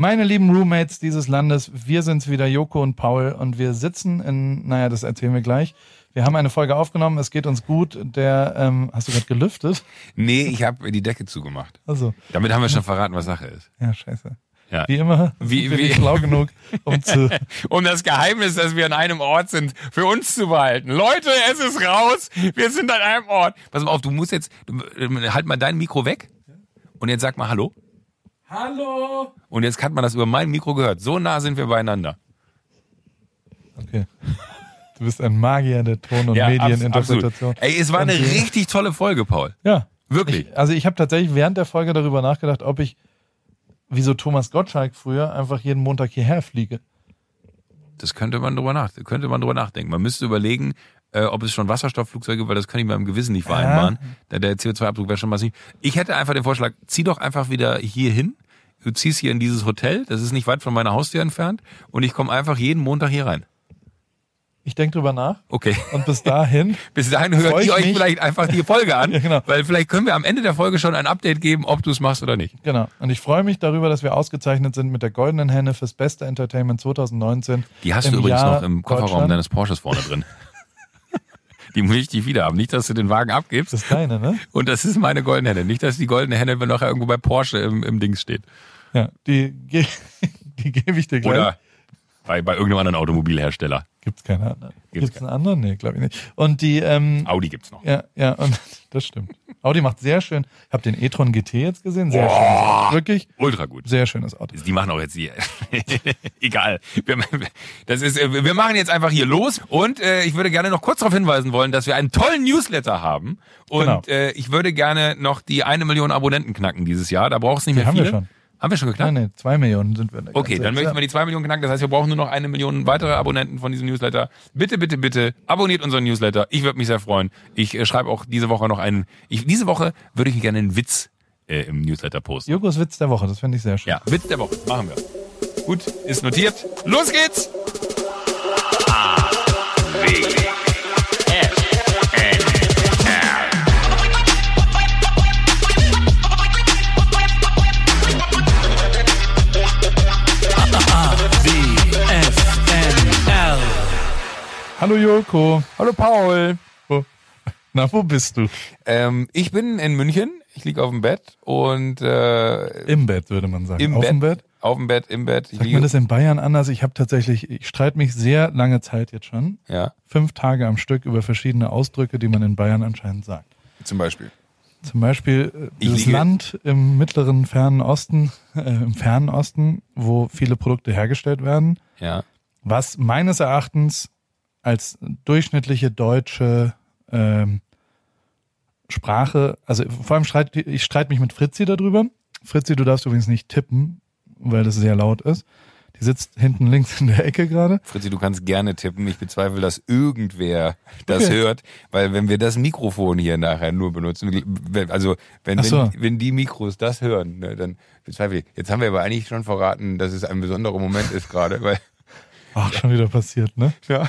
Meine lieben Roommates dieses Landes, wir sind's wieder, Joko und Paul, und wir sitzen in, naja, das erzählen wir gleich. Wir haben eine Folge aufgenommen, es geht uns gut. Der, ähm, hast du gerade gelüftet? Nee, ich habe die Decke zugemacht. Also, Damit haben wir schon verraten, was Sache ist. ja, scheiße. Ja. Wie immer, Wie- wie- nicht schlau genug, um zu, Um das Geheimnis, dass wir an einem Ort sind, für uns zu behalten. Leute, es ist raus. Wir sind an einem Ort. Pass mal auf, du musst jetzt, du, äh, halt mal dein Mikro weg. Und jetzt sag mal Hallo. Hallo! Und jetzt hat man das über mein Mikro gehört. So nah sind wir beieinander. Okay. Du bist ein Magier der Ton- und Ja, Medieninterpretation. absolut. Ey, es war eine Und richtig tolle Folge, Paul. Ja. Wirklich. Ich, also ich habe tatsächlich während der Folge darüber nachgedacht, ob ich, wie so Thomas Gottschalk früher, einfach jeden Montag hierher fliege. Das könnte man drüber nach, könnte man drüber nachdenken. Man müsste überlegen, äh, ob es schon Wasserstoffflugzeuge, weil das kann ich meinem Gewissen nicht vereinbaren. Der, der CO2-Abdruck wäre schon massiv. Ich hätte einfach den Vorschlag, zieh doch einfach wieder hier hin. Du ziehst hier in dieses Hotel, das ist nicht weit von meiner Haustür entfernt, und ich komme einfach jeden Montag hier rein. Ich denke drüber nach Okay. und bis dahin, Bis dahin hört ihr euch vielleicht einfach die Folge an, Ja, genau. weil vielleicht können wir am Ende der Folge schon ein Update geben, ob du es machst oder nicht. genau. Und ich freue mich darüber, dass wir ausgezeichnet sind mit der Goldenen Henne fürs beste Entertainment 2019. Die hast du übrigens Jahr noch im Kofferraum deines Porsches vorne drin. die muss ich dich wieder haben. Nicht, dass du den Wagen abgibst. Das ist deine, ne? Und das ist meine goldene Henne. Nicht, dass die goldene Henne nachher irgendwo bei Porsche im, im Dings steht. Ja, die, die gebe ich dir gleich. Oder bei, bei irgendeinem anderen Automobilhersteller. Gibt's keine anderen? Gibt's Gibt's einen anderen? Nee, glaube ich nicht. Und die, ähm, Audi gibt's noch. ja, ja, und das stimmt. Audi macht sehr schön. Ich habe den e-tron GT jetzt gesehen. Sehr schön. Auto. Wirklich Ultra gut. sehr schönes Auto. Die machen auch jetzt die. Egal. Wir, das ist, äh, wir machen jetzt einfach hier los. Und äh, ich würde gerne noch kurz darauf hinweisen wollen, dass wir einen tollen Newsletter haben. Und Genau. äh, ich würde gerne noch die eine Million Abonnenten knacken dieses Jahr. Da braucht es nicht mehr haben wir viele. schon. Haben wir schon geknackt? Nein, nee, zwei Millionen sind wir. Okay, dann möchten wir die zwei Millionen knacken. Das heißt, wir brauchen nur noch eine Million weitere Abonnenten von diesem Newsletter. Bitte, bitte, bitte abonniert unseren Newsletter. Ich würde mich sehr freuen. Ich äh, schreibe auch diese Woche noch einen. Ich, diese Woche würde ich gerne einen Witz äh, im Newsletter posten. Jokos Witz der Woche, das finde ich sehr schön. Ja, Witz der Woche. Machen wir. Gut, ist notiert. Los geht's! Hallo Joko. Hallo Paul. Wo, na, wo bist du? Ähm, ich bin in München. Ich liege auf dem Bett und äh, Im Bett, würde man sagen. im Auf Bett, dem Bett? Auf dem Bett, im Bett. Ich Sagt man das in Bayern anders? Ich habe tatsächlich, ich streite mich sehr lange Zeit jetzt schon, ja, fünf Tage am Stück über verschiedene Ausdrücke, die man in Bayern anscheinend sagt. zum Beispiel. Zum Beispiel äh, dieses Land im mittleren fernen Osten, äh, im fernen Osten, wo viele Produkte hergestellt werden, Ja. was meines Erachtens als durchschnittliche deutsche ähm, Sprache, also vor allem streite ich streite mich mit Fritzi darüber. Fritzi, du darfst übrigens nicht tippen, weil das sehr laut ist. Die sitzt hinten links in der Ecke gerade. Fritzi, du kannst gerne tippen. Ich bezweifle, dass irgendwer das Okay. hört, weil wenn wir das Mikrofon hier nachher nur benutzen, also wenn, so. wenn, wenn die Mikros das hören, ne, dann bezweifle ich. Jetzt haben wir aber eigentlich schon verraten, dass es ein besonderer Moment ist gerade, weil Ach, schon wieder passiert, ne? ja.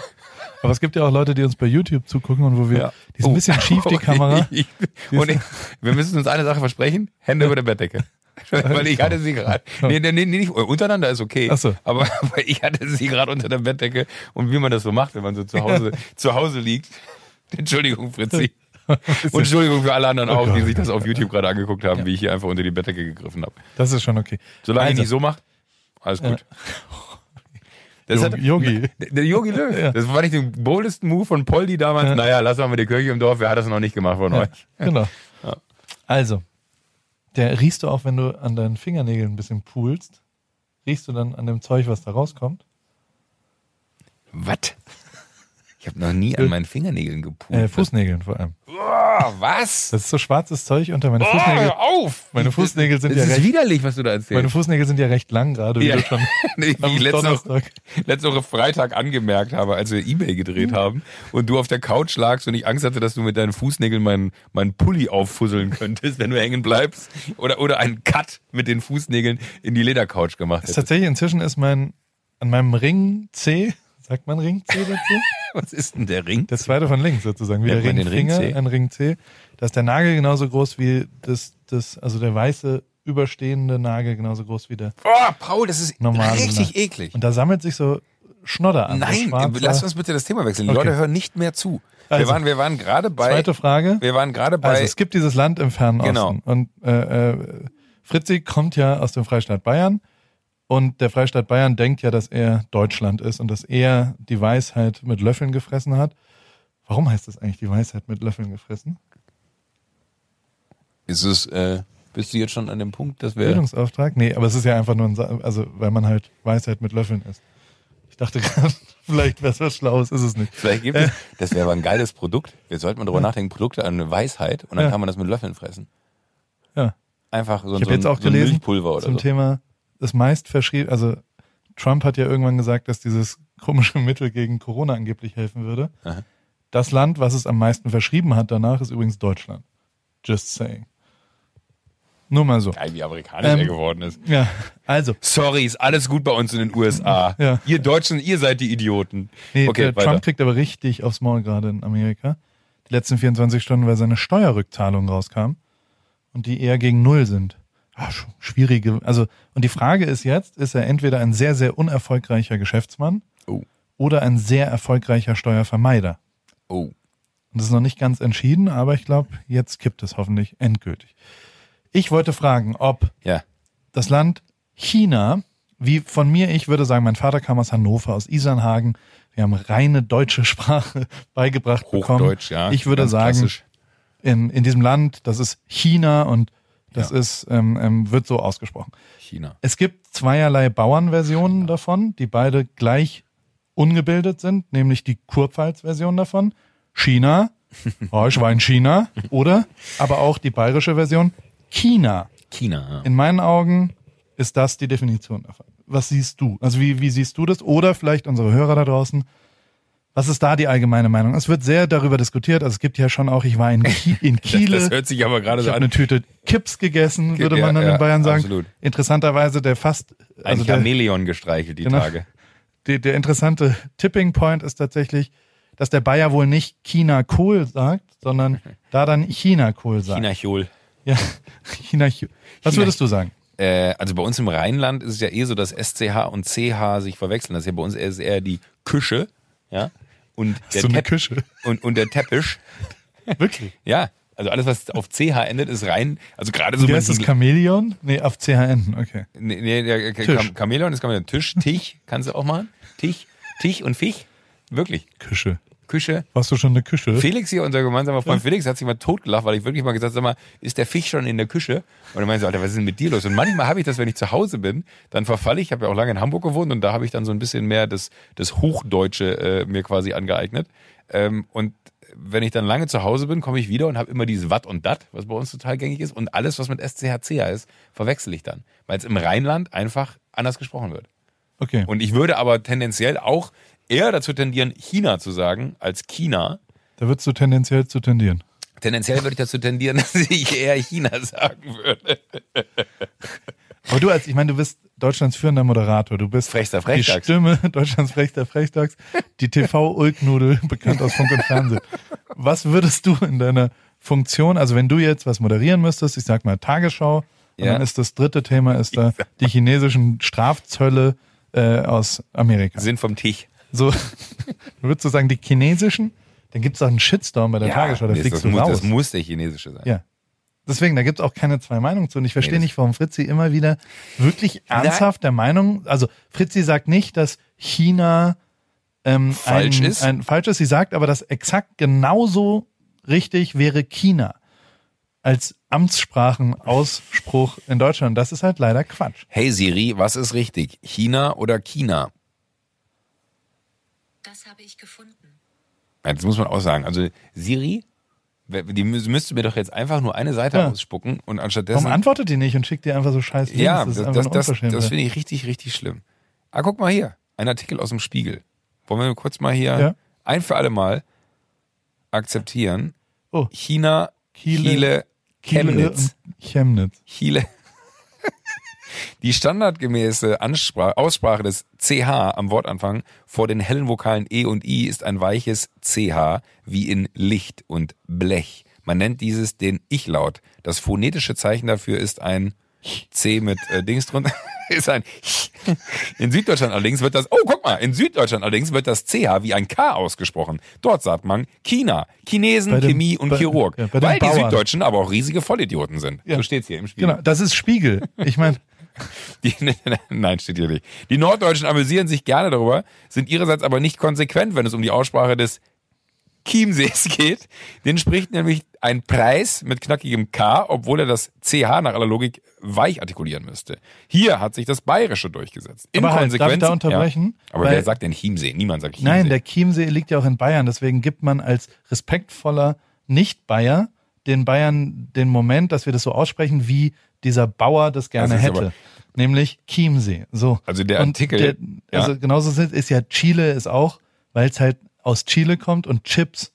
Aber es gibt ja auch Leute, die uns bei YouTube zugucken und wo wir, Ja. die ist ein Oh. bisschen schief, die Kamera. Ich, und ich, wir müssen uns eine Sache versprechen: Hände über der Bettdecke. Weil ich hatte sie gerade. Nee, nee, nee, nicht untereinander ist okay. Ach so. Aber weil ich hatte sie gerade unter der Bettdecke und wie man das so macht, wenn man so zu Hause, zu Hause liegt. Entschuldigung, Fritzi. Und Entschuldigung für alle anderen Oh auch, die sich das auf YouTube gerade angeguckt haben, wie ich hier einfach unter die Bettdecke gegriffen habe. Das ist schon okay. Solange ich Also, nicht so mache, alles gut. Das hat, Yogi. der Yogi Löw. Ja. Das war nicht den boldesten Move von Poldi damals. Ja. Naja, lass mal die Kirche im Dorf. Wer hat das noch nicht gemacht von Ja, euch? genau. Ja. Also, der riechst du auch, wenn du an deinen Fingernägeln ein bisschen pulst, riechst du dann an dem Zeug, was da rauskommt? Was? Ich habe noch nie an meinen Fingernägeln gepult. Äh, Fußnägeln vor allem. Oh, was? Das ist so schwarzes Zeug unter meine Oh, Fußnägel. hör auf! Meine Fußnägel sind das ja ist recht, widerlich, was du da meine erzählst. Fußnägel sind ja recht lang gerade, wie Ja. du schon Nee, am wie ich letzte Woche, letzte Woche Freitag angemerkt habe, als wir Ebay gedreht haben und du auf der Couch lagst und ich Angst hatte, dass du mit deinen Fußnägeln meinen, meinen Pulli auffusseln könntest, wenn du hängen bleibst. Oder, oder einen Cut mit den Fußnägeln in die Ledercouch gemacht hättest. tatsächlich inzwischen ist mein, an meinem Ring C, sagt man Ring C dazu? Was ist denn der Ring? Der zweite von links sozusagen, wie Nennt der Ring Ringfinger, C? ein Ring C. Da ist der Nagel genauso groß wie das, das, also der weiße überstehende Nagel genauso groß wie der Oh, Paul, das ist richtig Nagel. eklig. Und da sammelt sich so Schnodder an. Nein, lass uns bitte das Thema wechseln. Die Okay. Leute hören nicht mehr zu. Wir Also, waren, wir waren gerade bei. Zweite Frage. Wir waren gerade bei. Also es gibt dieses Land im Fernen Genau. Osten. Und äh, äh, Fritzi kommt ja aus dem Freistaat Bayern. Und der Freistaat Bayern denkt ja, dass er Deutschland ist und dass er die Weisheit mit Löffeln gefressen hat. Warum heißt das eigentlich die Weisheit mit Löffeln gefressen? ist es, äh, bist du jetzt schon an dem Punkt, dass wir. Bildungsauftrag? Nee, aber es ist ja einfach nur ein, Sa- also weil man halt Weisheit mit Löffeln isst. Ich dachte gerade, vielleicht wäre es was Schlaues, ist es nicht. Vielleicht gibt es. Das wäre aber ein geiles Produkt. Wir sollten mal drüber nachdenken, Produkte an eine Weisheit und dann Ja. kann man das mit Löffeln fressen. Ja. Einfach so, Ich so, jetzt ein, auch so gelesen Milchpulver oder zum so. Thema das meist verschrieben, also Trump hat ja irgendwann gesagt, dass dieses komische Mittel gegen Corona angeblich helfen würde. Aha. Das Land, was es am meisten verschrieben hat danach, ist übrigens Deutschland. Just saying. Nur mal so. Geil, wie amerikanisch Ähm, er geworden ist. Ja, also. Sorry, ist alles gut bei uns in den USA. Ja. Ihr Deutschen, ihr seid die Idioten. Nee, okay. Trump kriegt aber richtig aufs Maul gerade in Amerika. Die letzten 24 Stunden, weil seine Steuerrückzahlungen rauskamen und die eher gegen Null sind. Ah, sch- schwierige, also, und die Frage ist jetzt, ist er entweder ein sehr, sehr unerfolgreicher Geschäftsmann Oh. oder ein sehr erfolgreicher Steuervermeider. Oh. Und das ist noch nicht ganz entschieden, aber ich glaube, jetzt kippt es hoffentlich endgültig. Ich wollte fragen, ob Ja. das Land China, wie von mir, ich würde sagen, mein Vater kam aus Hannover, aus Isernhagen. Wir haben reine deutsche Sprache beigebracht bekommen. Hochdeutsch, ja. Ich würde sagen, klassisch. in, in diesem Land, das ist China und das Ja. ist, ähm, ähm, wird so ausgesprochen. China. Es gibt zweierlei Bauernversionen davon, die beide gleich ungebildet sind, nämlich die Kurpfalz-Version davon. China, oh, ich war in China, oder? Aber auch die bayerische Version, China. China. Ja. In meinen Augen ist das die Definition davon. Was siehst du? Also wie, wie siehst du das? Oder vielleicht unsere Hörer da draußen. Was ist da die allgemeine Meinung? Es wird sehr darüber diskutiert. Also es gibt ja schon auch, ich war in, in Kiele. Das hört sich aber gerade ich so habe eine an. Tüte Kips gegessen, würde man dann ja, in Bayern sagen. absolut. Interessanterweise der fast, Ein also der, gestreichelt die Genau. Tage. der, der interessante Tipping Point ist tatsächlich, dass der Bayer wohl nicht China cool sagt, sondern da dann China cool sagt. China Chol. Ja, China. Was China- würdest du sagen? Äh, also bei uns im Rheinland ist es ja eh so, dass SCH und CH sich verwechseln. Das ist ja bei uns eher die Küche, ja. Und der, so eine Tepp- Küche. und, und der Teppich. Wirklich? Ja. Also alles, was auf CH endet, ist rein. Also gerade so Wie heißt das Chamäleon? Nee, auf CHN, okay. Nee, nee der Tisch. Chamäleon ist Chamäleon. Tisch, Tisch, kannst du auch machen. Tisch, Tisch und Fisch. Wirklich. Küche. Küche. Warst du schon eine Küche? Felix hier, unser gemeinsamer Freund Felix, hat sich mal totgelacht, weil ich wirklich mal gesagt habe, sag mal, ist der Fisch schon in der Küche? Und er meinte so, Alter, was ist denn mit dir los? Und manchmal habe ich das, wenn ich zu Hause bin, dann verfalle ich, ich habe ja auch lange in Hamburg gewohnt und da habe ich dann so ein bisschen mehr das, das Hochdeutsche äh, mir quasi angeeignet. Ähm, und wenn ich dann lange zu Hause bin, komme ich wieder und habe immer dieses Watt und Dat, was bei uns total gängig ist. Und alles, was mit SCHCH ist, verwechsel ich dann. Weil es im Rheinland einfach anders gesprochen wird. Okay. Und ich würde aber tendenziell auch eher dazu tendieren, China zu sagen, als China. Da würdest du tendenziell zu tendieren. Tendenziell würde ich dazu tendieren, dass ich eher China sagen würde. Aber du als, ich meine, du bist Deutschlands führender Moderator. Du bist Frechster die Frechdachs. Stimme Deutschlands frechster Frechdachs, die TV-Ulknudel, bekannt aus Funk und Fernsehen. Was würdest du in deiner Funktion, also wenn du jetzt was moderieren müsstest, ich sag mal Tagesschau, und Ja. dann ist das dritte Thema ist da die chinesischen Strafzölle äh, aus Amerika. Sind vom Tisch. So, würdest du sagen, die chinesischen? Dann gibt's doch einen Shitstorm bei der Tagesschau, da nee, fliegst das, du muss, raus. das muss der chinesische sein. Ja. Deswegen, da gibt's auch keine zwei Meinungen zu. Und ich verstehe das- nicht, warum Fritzi immer wieder wirklich ernsthaft der Meinung, also Fritzi sagt nicht, dass China ähm, Falsch ein, ist? Ein, falsch ist. Sie sagt aber, dass exakt genauso richtig wäre China als Amtssprachenausspruch in Deutschland. Das ist halt leider Quatsch. Hey Siri, was ist richtig? China oder China? Das habe ich gefunden. Ja, Das muss man auch sagen. Also Siri, die mü- müsste mir doch jetzt einfach nur eine Seite Ja. ausspucken und Warum anstattdessen. antwortet die nicht und schickt dir einfach so scheiß Links? ja, das das, das, das, finde ich richtig, richtig schlimm. Ah, guck mal hier. Ein Artikel aus dem Spiegel. Wollen wir kurz mal hier Ja. ein für alle Mal akzeptieren? Oh. China, Chile- Chile, Chemnitz. Chemnitz. Chile. Die standardgemäße Anspra Aussprache des CH am Wortanfang vor den hellen Vokalen E und I ist ein weiches CH wie in Licht und Blech. Man nennt dieses den Ich-Laut. Das phonetische Zeichen dafür ist ein C mit äh, Dings drunter. ist ein In Süddeutschland allerdings wird das, oh guck mal, in Süddeutschland allerdings wird das CH wie ein K ausgesprochen. Dort sagt man China, Chinesen, dem- Chemie und bei- Chirurg. ja, weil die. Süddeutschen aber auch riesige Vollidioten sind. Ja. So steht's hier im Spiel. Genau, das ist Spiegel. Ich meine, Die, nein, steht hier nicht. Die Norddeutschen amüsieren sich gerne darüber, sind ihrerseits aber nicht konsequent, wenn es um die Aussprache des Chiemsees geht. Den spricht nämlich ein Preis mit knackigem K, obwohl er das CH nach aller Logik weich artikulieren müsste. Hier hat sich das Bayerische durchgesetzt. In Aber halt, darf ich da unterbrechen? Ja. Aber wer sagt denn Chiemsee? Niemand sagt Chiemsee. nein, der Chiemsee liegt ja auch in Bayern. Deswegen gibt man als respektvoller Nicht-Bayer den Bayern den Moment, dass wir das so aussprechen, wie dieser Bauer das gerne Das ist hätte. Nämlich Chiemsee. So. Also der Artikel, Der, ja. also genauso sind, ist ja Chile ist auch, weil es halt aus Chile kommt und Chips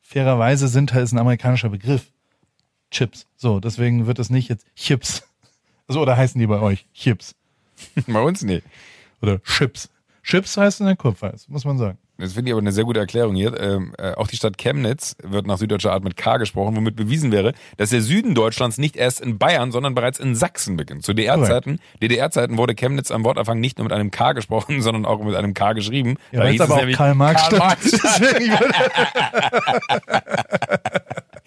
fairerweise sind halt ist ein amerikanischer Begriff. Chips. So, deswegen wird es nicht jetzt Chips. Also, oder heißen die bei euch Chips Bei uns nicht. oder Chips. Chips heißt in der Kurpfalz, muss man sagen. Das finde ich aber eine sehr gute Erklärung hier. Ähm, äh, auch die Stadt Chemnitz wird nach süddeutscher Art mit K gesprochen, womit bewiesen wäre, dass der Süden Deutschlands nicht erst in Bayern, sondern bereits in Sachsen beginnt. Zu DDR-Zeiten DDR-Zeiten wurde Chemnitz am Wortanfang nicht nur mit einem K gesprochen, sondern auch mit einem K geschrieben. Ja, Da hieß es aber auch nämlich Karl Marx Karl. Marx.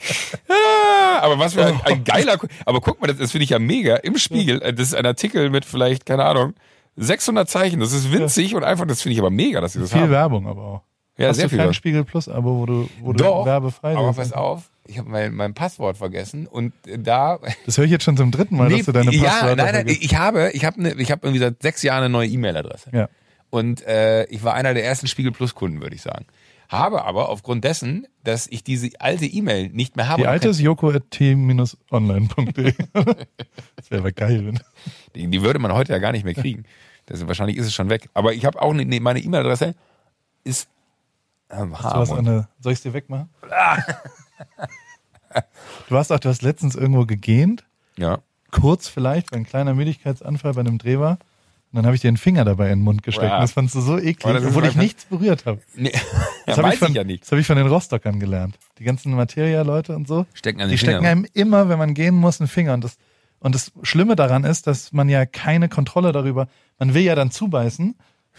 Ah, aber was für ein, ein geiler, aber guck mal, das, das finde ich ja mega. Im Spiegel, äh, das ist ein Artikel mit vielleicht, keine Ahnung, 600 Zeichen. Das ist winzig und einfach, das finde ich aber mega, dass sie das viel haben. Werbung aber auch. Ja, Hast sehr du viel kein. Spiegel Plus Abo, wo du, wo du Doch, werbefrei aber pass auf, ich habe mein, mein Passwort vergessen und äh, da Das höre ich jetzt schon zum dritten Mal, Nee, dass du deine ja, Passwörter nein, nein, vergisst. ich habe, ich habe, ne, ich habe irgendwie seit sechs Jahren eine neue E-Mail-Adresse. Ja. Und äh, ich war einer der ersten Spiegel Plus Kunden, würde ich sagen. Habe aber aufgrund dessen, dass ich diese alte E-Mail nicht mehr habe, Die alte ist joko.t-online.de. das wäre aber geil. Wenn die, die würde man heute ja gar nicht mehr kriegen. Das, wahrscheinlich ist es schon weg. Aber ich habe auch ne, ne, meine E-Mail-Adresse ist ähm, du an der, soll ich dir wegmachen? du hast auch, du hast letztens irgendwo gegähnt, ja. kurz vielleicht, bei ein kleiner Müdigkeitsanfall bei einem Dreh war. Und dann habe ich dir einen Finger dabei in den Mund gesteckt. Und das fandst du so Oh, eklig, ist obwohl ich nichts berührt habe. Nee, Das ja, habe ich, von- ich ja nicht. das hab ich von den Rostockern gelernt. Die ganzen Materia-Leute und so. Stecken an Die Finger. stecken einem immer, wenn man gehen muss, einen Finger. Und das, und das Schlimme daran ist, dass man ja keine Kontrolle darüber, man will ja dann zubeißen.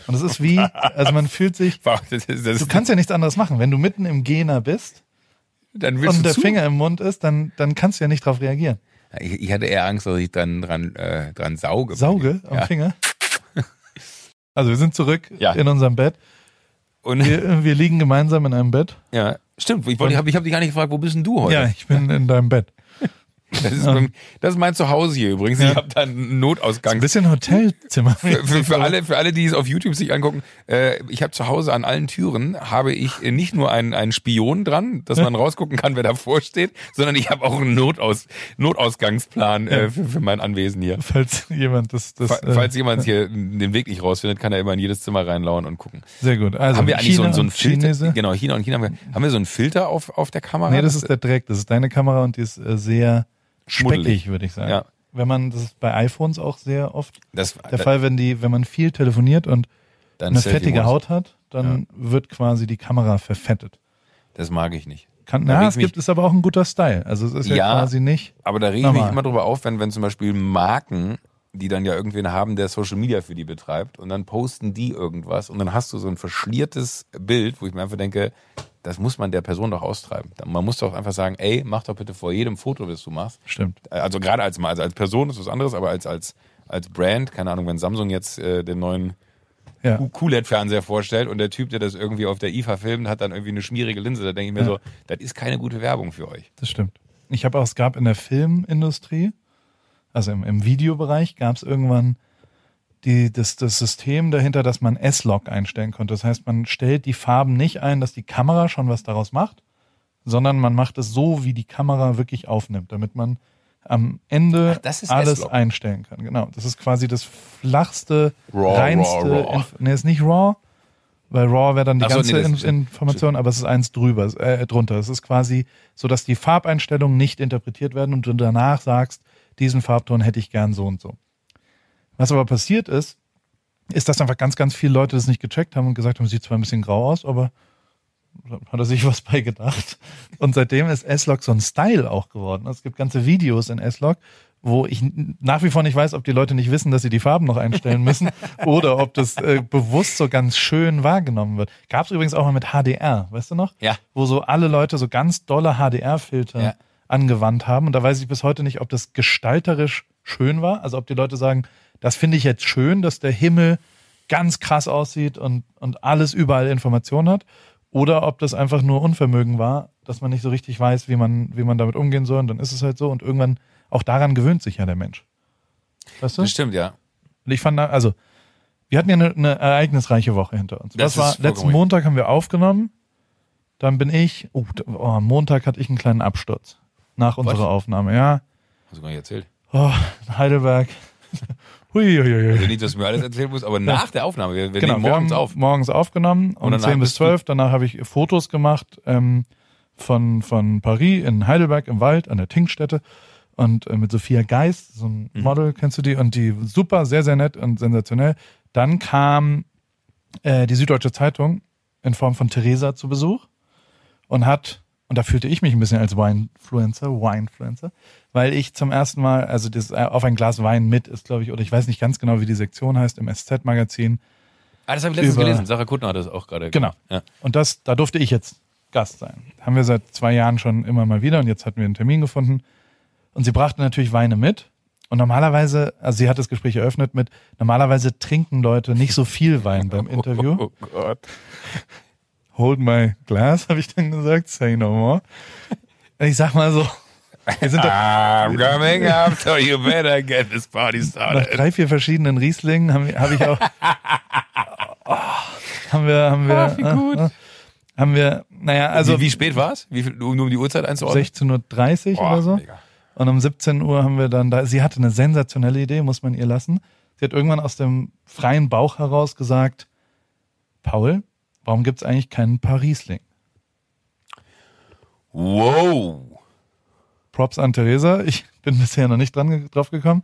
Und es ist wie, also man fühlt sich, Wow, das ist, das du kannst ja nichts anderes machen. Wenn du mitten im Gena bist dann und der zu. Finger im Mund ist, dann, dann kannst du ja nicht darauf reagieren. Ich, ich hatte eher Angst, dass ich dran, dran, äh, dran sauge. Sauge am Ja. Finger. Also wir sind zurück Ja. in unserem Bett. Und Wir, wir liegen gemeinsam in einem Bett. Ja, stimmt. Ich, wollte- ich habe ich hab dich gar nicht gefragt, wo bist denn du heute? Ja, ich bin in deinem Bett. Das, ist, mein- das ist mein Zuhause hier übrigens. Ja. Ich habe da einen Ein Notausgang. bisschen Hotelzimmer. Für, für, für, alle, für alle, die es auf YouTube sich angucken, äh, ich habe zu Hause an allen Türen habe ich äh, nicht nur einen, einen Spion dran, dass man rausgucken kann, wer davor steht, sondern ich habe auch einen Notaus, Notausgangsplan äh, für, für mein Anwesen hier. Falls jemand das, das Fa- äh, Falls jemand hier den Weg nicht rausfindet, kann er immer in jedes Zimmer reinlauern und gucken. sehr gut. Also haben wir eigentlich so, China so einen und Filter? Chinese? Genau, China und China. Haben wir, haben wir so einen Filter auf, auf der Kamera? Nee, das ist der Dreck. Das ist deine Kamera und die ist äh, sehr. Speckig, würde ich sagen. Ja. Wenn man, das ist bei iPhones auch sehr oft das, der Fall, wenn die, wenn man viel telefoniert und dann eine Selfie fettige. Haut hat, dann wird quasi die Kamera verfettet. Das mag ich nicht. Kann, na, es gibt es aber auch ein guter Style. Also es ist ja, Ja. quasi nicht. Aber da rege ich mich immer drüber auf, wenn, wenn zum Beispiel Marken, die dann ja irgendwen haben, der Social Media für die betreibt und dann posten die irgendwas und dann hast du so ein verschliertes Bild, wo ich mir einfach denke, das muss man der Person doch austreiben. Man muss doch einfach sagen, ey, mach doch bitte vor jedem Foto, das du machst. Stimmt. Also gerade als, also als Person ist was anderes, aber als, als, als Brand, keine Ahnung, wenn Samsung jetzt äh, den neuen Ja. QLED-Fernseher vorstellt und der Typ, der das irgendwie auf der IFA filmt, hat dann irgendwie eine schmierige Linse, da denke ich mir Ja. so, das ist keine gute Werbung für euch. Das stimmt. Ich habe auch, es gab in der Filmindustrie, also im, im Videobereich, gab es irgendwann die, das, das System dahinter, dass man S-Log einstellen konnte. Das heißt, man stellt die Farben nicht ein, dass die Kamera schon was daraus macht, sondern man macht es so, wie die Kamera wirklich aufnimmt, damit man am Ende Ach, das ist alles einstellen kann. Genau. Das ist quasi das flachste, Raw, reinste. raw, raw. Nee, ist nicht RAW, weil RAW wäre dann die Ach so, ganze nee, das- In Information, aber es ist eins drüber, äh, drunter. Es ist quasi so, dass die Farbeinstellungen nicht interpretiert werden und du danach sagst, diesen Farbton hätte ich gern so und so. Was aber passiert ist, ist, dass einfach ganz, ganz viele Leute das nicht gecheckt haben und gesagt haben, sieht zwar ein bisschen grau aus, aber hat er sich was bei gedacht. Und seitdem ist S-Log so ein Style auch geworden. Es gibt ganze Videos in S-Log, wo ich nach wie vor nicht weiß, ob die Leute nicht wissen, dass sie die Farben noch einstellen müssen oder ob das äh, bewusst so ganz schön wahrgenommen wird. Gab es übrigens auch mal mit HDR, weißt du noch? Ja. Wo so alle Leute so ganz dolle HDR-Filter Ja. angewandt haben. Und da weiß ich bis heute nicht, ob das gestalterisch schön war. Also ob die Leute sagen, das finde ich jetzt schön, dass der Himmel ganz krass aussieht und, und alles überall Informationen hat. Oder ob das einfach nur Unvermögen war, dass man nicht so richtig weiß, wie man, wie man damit umgehen soll. Und dann ist es halt so. Und irgendwann, auch daran gewöhnt sich ja der Mensch. Weißt du? Das stimmt, ja. Und ich fand, da- also, wir hatten ja eine, eine ereignisreiche Woche hinter uns. Das Was war, letzten Montag haben wir aufgenommen. Dann bin ich, oh, oh, am Montag hatte ich einen kleinen Absturz. Nach unserer Aufnahme, ja. Hast du gar nicht erzählt. Oh, Heidelberg. Hui, hui, hui. Also nicht, dass du mir alles erzählen musst, aber nach der Aufnahme. Wir, wir Genau, wir morgens haben auf. morgens aufgenommen um danach 10 bis bist du- 12. Danach habe ich Fotos gemacht ähm, von, von Paris in Heidelberg im Wald an der Tinkstätte und äh, mit Sophia Geist, so ein Mhm. Model, kennst du die? Und die super, sehr, sehr nett und sensationell. Dann kam äh, die Süddeutsche Zeitung in Form von Theresa zu Besuch und hat, und da fühlte ich mich ein bisschen als Winefluencer, Winefluencer, weil ich zum ersten Mal, also das äh, auf ein Glas Wein mit ist, glaube ich, oder ich weiß nicht ganz genau, wie die Sektion heißt im SZ-Magazin. Ah, das habe ich letztens Über- gelesen. Sarah Kuttner hat das auch gerade Genau. Ja. Und das, da durfte ich jetzt Gast sein. Haben wir seit zwei Jahren schon immer mal wieder und jetzt hatten wir einen Termin gefunden. Und sie brachte natürlich Weine mit. Und normalerweise, also sie hat das Gespräch eröffnet mit, normalerweise trinken Leute nicht so viel Wein beim Interview. Oh Gott. Hold my glass, habe ich dann gesagt, say no more. Ich sag mal so, wir sind da, I'm coming up, so you better get this party nach started. drei, vier verschiedenen Rieslingen habe hab ich auch, oh, haben wir, haben wir, Ah, wie gut. äh, äh, haben wir, naja, also wie, wie spät war es? Wie viel, nur um die Uhrzeit einzuordnen? 16.30 Uhr Boah, oder so. mega. Und um 17 Uhr haben wir dann da, sie hatte eine sensationelle Idee, muss man ihr lassen. Sie hat irgendwann aus dem freien Bauch heraus gesagt, Paul, warum gibt's eigentlich keinen Parisling? Wow. Props an Theresa, ich bin bisher noch nicht dran drauf gekommen.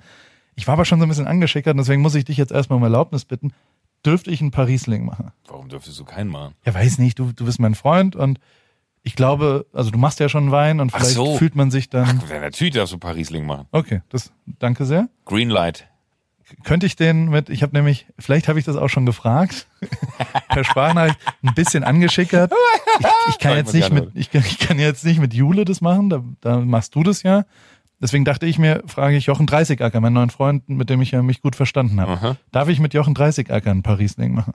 Ich war aber schon so ein bisschen angeschickert, und deswegen muss ich dich jetzt erstmal um Erlaubnis bitten. Dürfte ich einen Parisling machen? Warum dürftest du keinen machen? Ja, weiß nicht, du, du bist mein Freund und ich glaube, also du machst ja schon Wein und Ach vielleicht so. fühlt man sich dann. Ja, natürlich darfst du Parisling machen. Okay, das danke sehr. Greenlight. Könnte ich den mit, ich habe nämlich, vielleicht habe ich das auch schon gefragt, per Sprachnachricht ein bisschen angeschickert. Ich, ich kann jetzt nicht mit, ich, kann- ich kann jetzt nicht mit Jule das machen, da, da machst du das ja. Deswegen dachte ich mir, frage ich Jochen Dreißigacker, meinen neuen Freund, mit dem ich ja mich gut verstanden habe. Aha. Darf ich mit Jochen Dreißigacker ein Paris-Ding machen?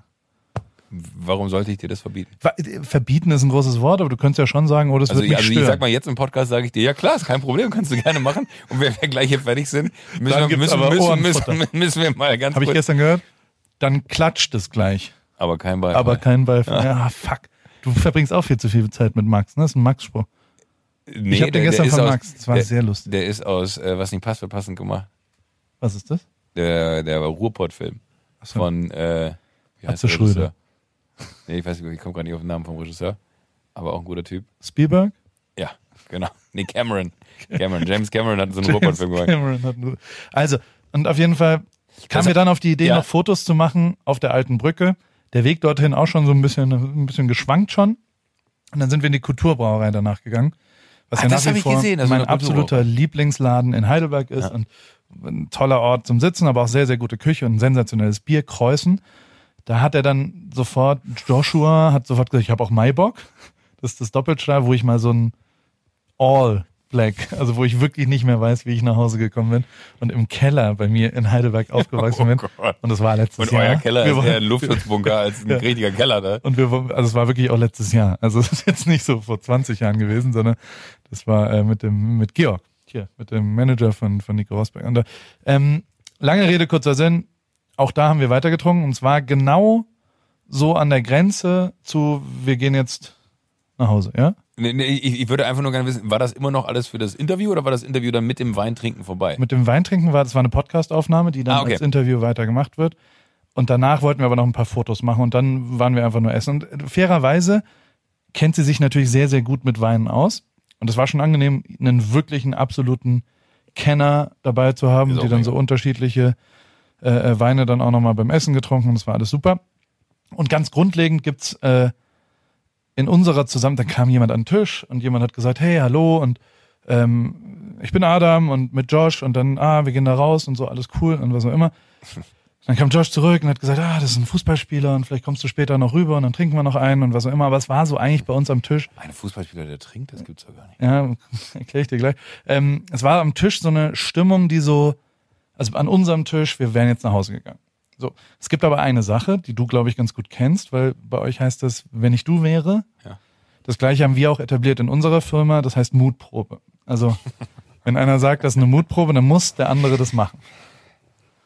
Warum sollte ich dir das verbieten? Wa- Verbieten ist ein großes Wort, aber du könntest ja schon sagen, oh, das Also, wird mich also ich stören. sag mal, jetzt im Podcast sage ich dir, ja klar, ist kein Problem, kannst du gerne machen. Und wenn wir gleich hier fertig sind, müssen, wir, müssen, müssen, müssen, müssen wir mal ganz habe ich gestern gehört? Dann klatscht es gleich. aber kein Beifall. Aber kein Beifall. Ja. fuck. Du verbringst auch viel zu viel Zeit mit Max, ne? Das ist ein Max-Spruch. nee, ich habe den gestern von aus, Max. Das war der, sehr lustig. Der ist aus, äh, was nicht passt, wird passend gemacht. Was ist das? Der, der Ruhrpott-Film. so. Von, äh, wie Atze der Schröder. Nee, ich weiß nicht, ich komme gerade nicht auf den Namen vom Regisseur. Aber auch ein guter Typ. Spielberg? Ja, genau. Nee, Cameron. Cameron. James Cameron hat so einen Ruhrpott-Film gemacht. Cameron hat einen- Also, und auf jeden Fall kamen Das- wir dann auf die Idee, ja. noch Fotos zu machen auf der alten Brücke. Der Weg dorthin auch schon so ein bisschen, ein bisschen geschwankt schon. Und dann sind wir in die Kulturbrauerei danach gegangen. Was Ah, ja das nach wie ich vor gesehen, also mein absoluter Lieblingsladen in Heidelberg ist Ja. und ein toller Ort zum Sitzen, aber auch sehr, sehr gute Küche und ein sensationelles Bier, Kreuzen. Da hat er dann sofort, Joshua hat sofort gesagt, ich habe auch Maibock. Das ist das Doppelstrahl, wo ich mal so ein All Black, also wo ich wirklich nicht mehr weiß, wie ich nach Hause gekommen bin und im Keller bei mir in Heidelberg aufgewachsen Oh bin. Gott. Und das war letztes Und Jahr. euer Keller Wir ist eher ein Luftschutzbunker als ein Ja. richtiger Keller da. und wir, also es war wirklich auch letztes Jahr. Also es ist jetzt nicht so vor 20 Jahren gewesen, sondern das war äh, mit dem mit Georg, hier mit dem Manager von von Nico Rosberg. Und da, ähm, lange Rede kurzer Sinn. Auch da haben wir weitergetrunken und zwar genau so an der Grenze zu wir gehen jetzt nach Hause, ja? Nee, nee, ich, ich würde einfach nur gerne wissen, war das immer noch alles für das Interview oder war das Interview dann mit dem Weintrinken vorbei? Mit dem Weintrinken war das war eine Podcastaufnahme, die dann Ah, okay. als Interview weiter gemacht wird. Und danach wollten wir aber noch ein paar Fotos machen und dann waren wir einfach nur essen. Und äh, fairerweise kennt sie sich natürlich sehr, sehr gut mit Weinen aus. Und es war schon angenehm, einen wirklichen, absoluten Kenner dabei zu haben, Ist auch die dann mega. so unterschiedliche äh, äh, Weine dann auch nochmal beim Essen getrunken und das war alles super. Und ganz grundlegend gibt's äh, in unserer zusammen, da kam jemand an den Tisch und jemand hat gesagt, hey, hallo und ähm, ich bin Adam und mit Josh und dann, ah, wir gehen da raus und so, alles cool und was auch immer. Dann kam Josh zurück und hat gesagt, ah, das ist ein Fußballspieler und vielleicht kommst du später noch rüber und dann trinken wir noch einen und was auch immer. Aber es war so eigentlich bei uns am Tisch. Ein Fußballspieler, der trinkt, das gibt's doch gar nicht. Ja, erkläre ich dir gleich. Ähm, es war am Tisch so eine Stimmung, die so, also an unserem Tisch, wir wären jetzt nach Hause gegangen. So, es gibt aber eine Sache, die du, glaube ich, ganz gut kennst, weil bei euch heißt das, wenn ich du wäre. Ja. Das gleiche haben wir auch etabliert in unserer Firma, das heißt Mutprobe. Also, wenn einer sagt, das ist eine Mutprobe, dann muss der andere das machen.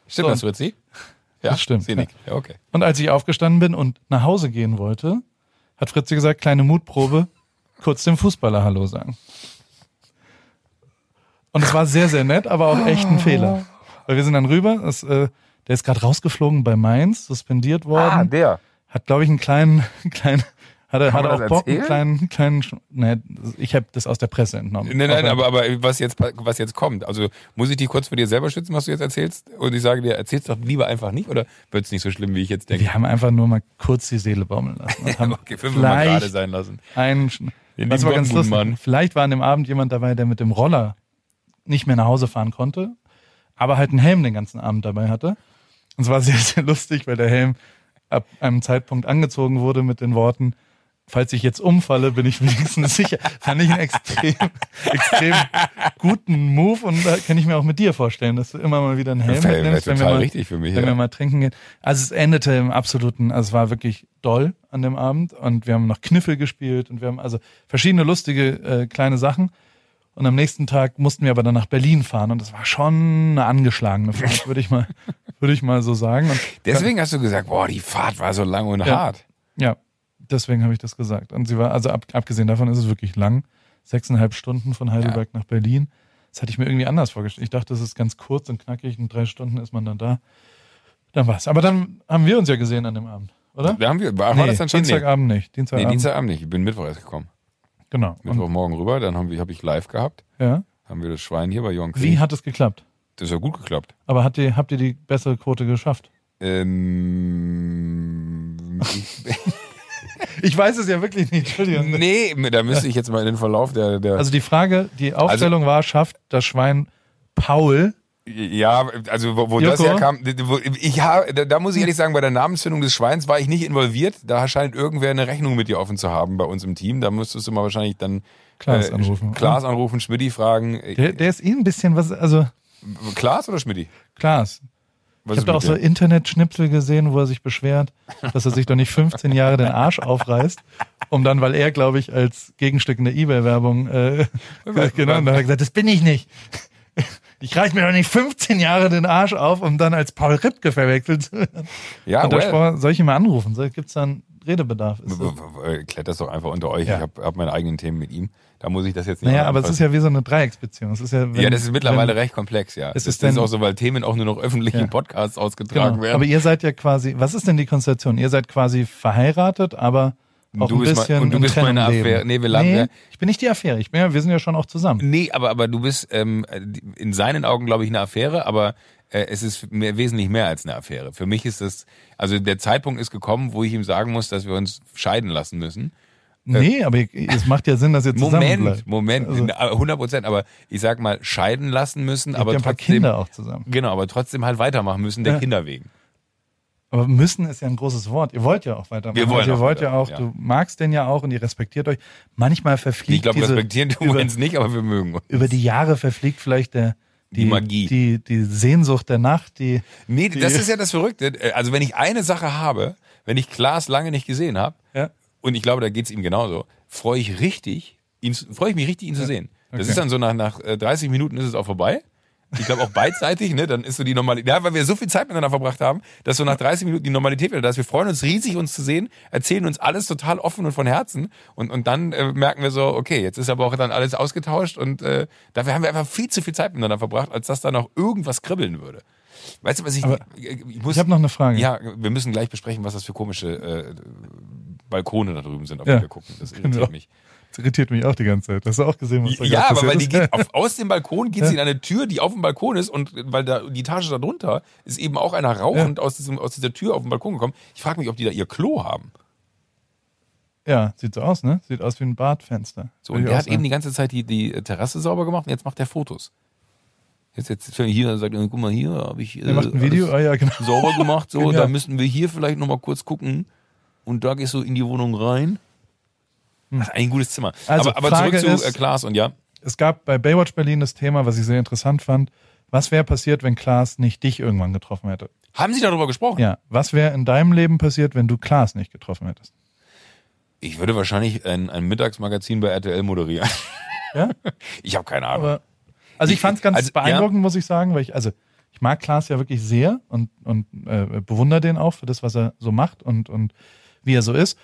Stimmt So. das, Fritzi? Ja, Das stimmt, Seh nicht. Ja, okay. Und als ich aufgestanden bin und nach Hause gehen wollte, hat Fritzi gesagt, kleine Mutprobe, kurz dem Fußballer Hallo sagen. Und es war sehr, sehr nett, aber auch echt ein Fehler. Weil wir sind dann rüber, das, äh, der ist gerade rausgeflogen bei Mainz, suspendiert worden. Ah, der. Hat, glaube ich, einen kleinen, kleinen, hat er, hat er auch Bock, einen kleinen, kleinen, ne, ich habe das aus der Presse entnommen. Nein, nein, Aber- aber, was, jetzt, was jetzt kommt, also muss ich dich kurz für dir selber schützen, was du jetzt erzählst? Und ich sage dir, erzähl's doch lieber einfach nicht oder wird's nicht so schlimm, wie ich jetzt denke? Wir haben einfach nur mal kurz die Seele baumeln lassen. Und haben okay, fünf mal gerade sein lassen. ein, Sch- Den das war ganz lustig. Vielleicht war an dem Abend jemand dabei, der mit dem Roller nicht mehr nach Hause fahren konnte, aber halt einen Helm den ganzen Abend dabei hatte. Und es war sehr, sehr lustig, weil der Helm ab einem Zeitpunkt angezogen wurde mit den Worten, falls ich jetzt umfalle, bin ich wenigstens sicher. Fand ich einen extrem, extrem guten Move und da kann ich mir auch mit dir vorstellen, dass du immer mal wieder einen Helm wär mitnimmst, wenn wir mal richtig für mich. wenn wir Ja. mal trinken gehen. Also es endete im absoluten, also es war wirklich doll an dem Abend und wir haben noch Kniffel gespielt und wir haben also verschiedene lustige äh, kleine Sachen. Und am nächsten Tag mussten wir aber dann nach Berlin fahren und das war schon eine angeschlagene Fahrt, würde ich mal, würde ich mal so sagen. Und Deswegen hast du gesagt, boah, die Fahrt war so lang und Ja. hart. ja, deswegen habe ich das gesagt. Und sie war, also ab, abgesehen davon ist es wirklich lang. Sechseinhalb Stunden von Heidelberg nach Berlin. Das hatte ich mir irgendwie anders vorgestellt. Ich dachte, das ist ganz kurz und knackig. In drei Stunden ist man dann da. Dann war's. Aber dann haben wir uns ja gesehen an dem Abend, oder? Da haben wir, war, war das dann schon? Nee, Dienstagabend nicht. nee, Dienstagabend. Dienstagabend nicht. Ich bin Mittwoch erst gekommen. Genau. Mittwochmorgen rüber, dann haben wir, habe ich live gehabt. ja. Haben wir das Schwein hier bei Jörn Wie hat es geklappt? Das ist ja gut geklappt. Aber hat die, habt ihr die bessere Quote geschafft? Ähm, ich, weiß es ja wirklich nicht. Entschuldigung. nee, da müsste ich jetzt mal in den Verlauf der, der Also die Frage, die Aufstellung war, schafft das Schwein Paul? Ja, also wo, wo das herkam, wo, ich hab, da, da muss ich ehrlich sagen, bei der Namensfindung des Schweins war ich nicht involviert. Da scheint irgendwer eine Rechnung mit dir offen zu haben bei uns im Team. Da müsstest du mal wahrscheinlich dann Klaas äh, anrufen. Klaas anrufen, Schmidti fragen. Der, der ist eh ein bisschen was, also Klaas oder Schmidti? Klaas. Was Ich habe da auch so? Internetschnipsel gesehen, wo er sich beschwert, dass er sich doch nicht 15 Jahre den Arsch aufreißt, um dann, weil er, glaube ich, als Gegenstück in der Ebay-Werbung, äh, genau, und dann hat gesagt, das bin ich nicht. Ich reiß mir doch nicht 15 Jahre den Arsch auf, um dann als Paul Ripke verwechselt zu werden. Ja, und well. soll ich ihn mal anrufen? Gibt es da einen Redebedarf? Ist Klärt das doch einfach unter euch. Ja. Ich habe hab meine eigenen Themen mit ihm. Da muss ich das jetzt nicht Naja, aber es ist ja wie so eine Dreiecksbeziehung. Es ist ja, wenn, ja, das ist mittlerweile wenn, recht komplex, ja. Es das ist ist denn- auch so, weil Themen auch nur noch öffentlich Ja. in Podcasts ausgetragen genau. werden. Aber ihr seid ja quasi, was ist denn die Konstellation? Ihr seid quasi verheiratet, aber auch Du ein bist mein- bisschen und du bist meine Trennung. Affäre. Nee, wir landen ja- ich bin nicht die Affäre. Ich bin ja, wir sind ja schon auch zusammen. Nee, aber, aber du bist ähm, in seinen Augen, glaube ich, eine Affäre, aber äh, es ist mehr, wesentlich mehr als eine Affäre. Für mich ist das, also der Zeitpunkt ist gekommen, wo ich ihm sagen muss, dass wir uns scheiden lassen müssen. Nee, aber es macht ja Sinn, dass ihr zusammen Moment, bleibt. Moment, Also, na, 100 Prozent, aber ich sag mal, scheiden lassen müssen, aber ja ein paar trotzdem, Kinder auch zusammen. genau, aber trotzdem halt weitermachen müssen, der Ja. Kinder wegen. Aber müssen ist ja ein großes Wort. Ihr wollt ja auch weitermachen. Wir wollen Also ihr wollt ja weiter, auch, ja. du magst den ja auch und ihr respektiert euch. Manchmal verfliegt Ich glaube, respektieren tun wir uns nicht, aber wir mögen uns. über die Jahre verfliegt vielleicht der, die, Die Magie. Die, die Sehnsucht der Nacht, die, Nee, die das ist ja das Verrückte. Also wenn ich eine Sache habe, wenn ich Klaas lange nicht gesehen habe, ja. und ich glaube, da geht's ihm genauso, freue ich richtig, ihn, freue ich mich richtig, ihn zu sehen. Das Okay. ist dann so nach, nach äh, 30 Minuten ist es auch vorbei. Ich glaube auch beidseitig, ne? Dann ist so die Normalität, ja, weil wir so viel Zeit miteinander verbracht haben, dass so nach 30 Minuten die Normalität wieder da ist. Wir freuen uns riesig, uns zu sehen, erzählen uns alles total offen und von Herzen und, und dann äh, merken wir so, okay, jetzt ist aber auch dann alles ausgetauscht und äh, dafür haben wir einfach viel zu viel Zeit miteinander verbracht, als dass da noch irgendwas kribbeln würde. Weißt du, was ich, Aber ich muss, Ich habe noch eine Frage. ja, wir müssen gleich besprechen, was das für komische äh, Balkone da drüben sind, auf Ja. die wir gucken. Das wir irritiert auch. mich. Das irritiert mich auch die ganze Zeit. Hast du auch gesehen, was da Ja, aber weil die geht auf, aus dem Balkon geht sie in eine Tür, die auf dem Balkon ist und weil da die Etage da drunter ist eben auch einer rauchend aus, diesem, aus dieser Tür auf dem Balkon gekommen. Ich frage mich, ob die da ihr Klo haben. Ja, sieht so aus, ne? Sieht aus wie ein Badfenster. So, und der hat eben die ganze Zeit die, die Terrasse sauber gemacht und jetzt macht er Fotos. Jetzt, jetzt hier sagt er, guck mal, hier habe ich er macht ein Video, alles ah, ja, genau. sauber gemacht. So, Genial. da müssten wir hier vielleicht nochmal kurz gucken. Und da gehst du in die Wohnung rein. Ist ein gutes Zimmer. Also, aber aber zurück zu äh, Klaas und ja. Es gab bei Baywatch Berlin das Thema, was ich sehr interessant fand. Was wäre passiert, wenn Klaas nicht dich irgendwann getroffen hätte? Haben Sie darüber gesprochen? Ja. Was wäre in deinem Leben passiert, wenn du Klaas nicht getroffen hättest? Ich würde wahrscheinlich ein, ein Mittagsmagazin bei RTL moderieren. Ja? Ich habe keine Ahnung. Aber, also ich fand es ganz Also, beeindruckend, muss ich sagen, weil ich, also ich mag Klaas ja wirklich sehr und, und äh, bewundere den auch für das, was er so macht und, und wie er so ist.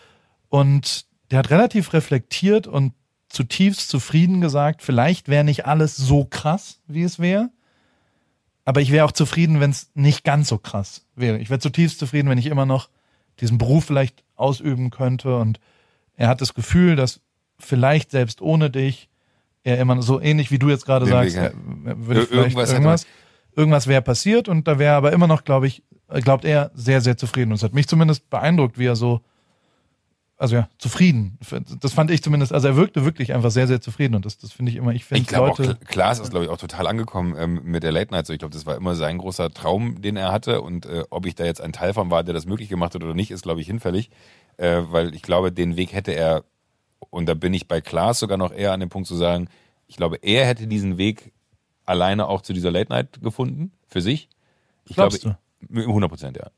Und der hat relativ reflektiert und zutiefst zufrieden gesagt, vielleicht wäre nicht alles so krass, wie es wäre. Aber ich wäre auch zufrieden, wenn es nicht ganz so krass wäre. Ich wäre zutiefst zufrieden, wenn ich immer noch diesen Beruf vielleicht ausüben könnte. Und er hat das Gefühl, dass vielleicht selbst ohne dich er immer so ähnlich wie du jetzt gerade sagst, Weg, er- würde ich irgendwas irgendwas, irgendwas, wäre passiert und da wäre aber immer noch, glaube ich, äh, glaubt er sehr, sehr zufrieden. Und es hat mich zumindest beeindruckt, wie er so, also ja, zufrieden. Das fand ich zumindest, also er wirkte wirklich einfach sehr, sehr zufrieden und das, das finde ich immer, ich finde Ich glaube auch, Leute, Kla- Klaas ist, glaube ich, auch total angekommen ähm, mit der Late Night. So, ich glaube, das war immer sein großer Traum, den er hatte. Und äh, ob ich da jetzt ein Teil von war, der das möglich gemacht hat oder nicht, ist, glaube ich, hinfällig. Äh, weil ich glaube, den Weg hätte er, und da bin ich bei Klaas sogar noch eher an dem Punkt zu sagen, ich glaube, er hätte diesen Weg alleine auch zu dieser Late Night gefunden, für sich. Ich Glaubst glaube, 100 Prozent, ja.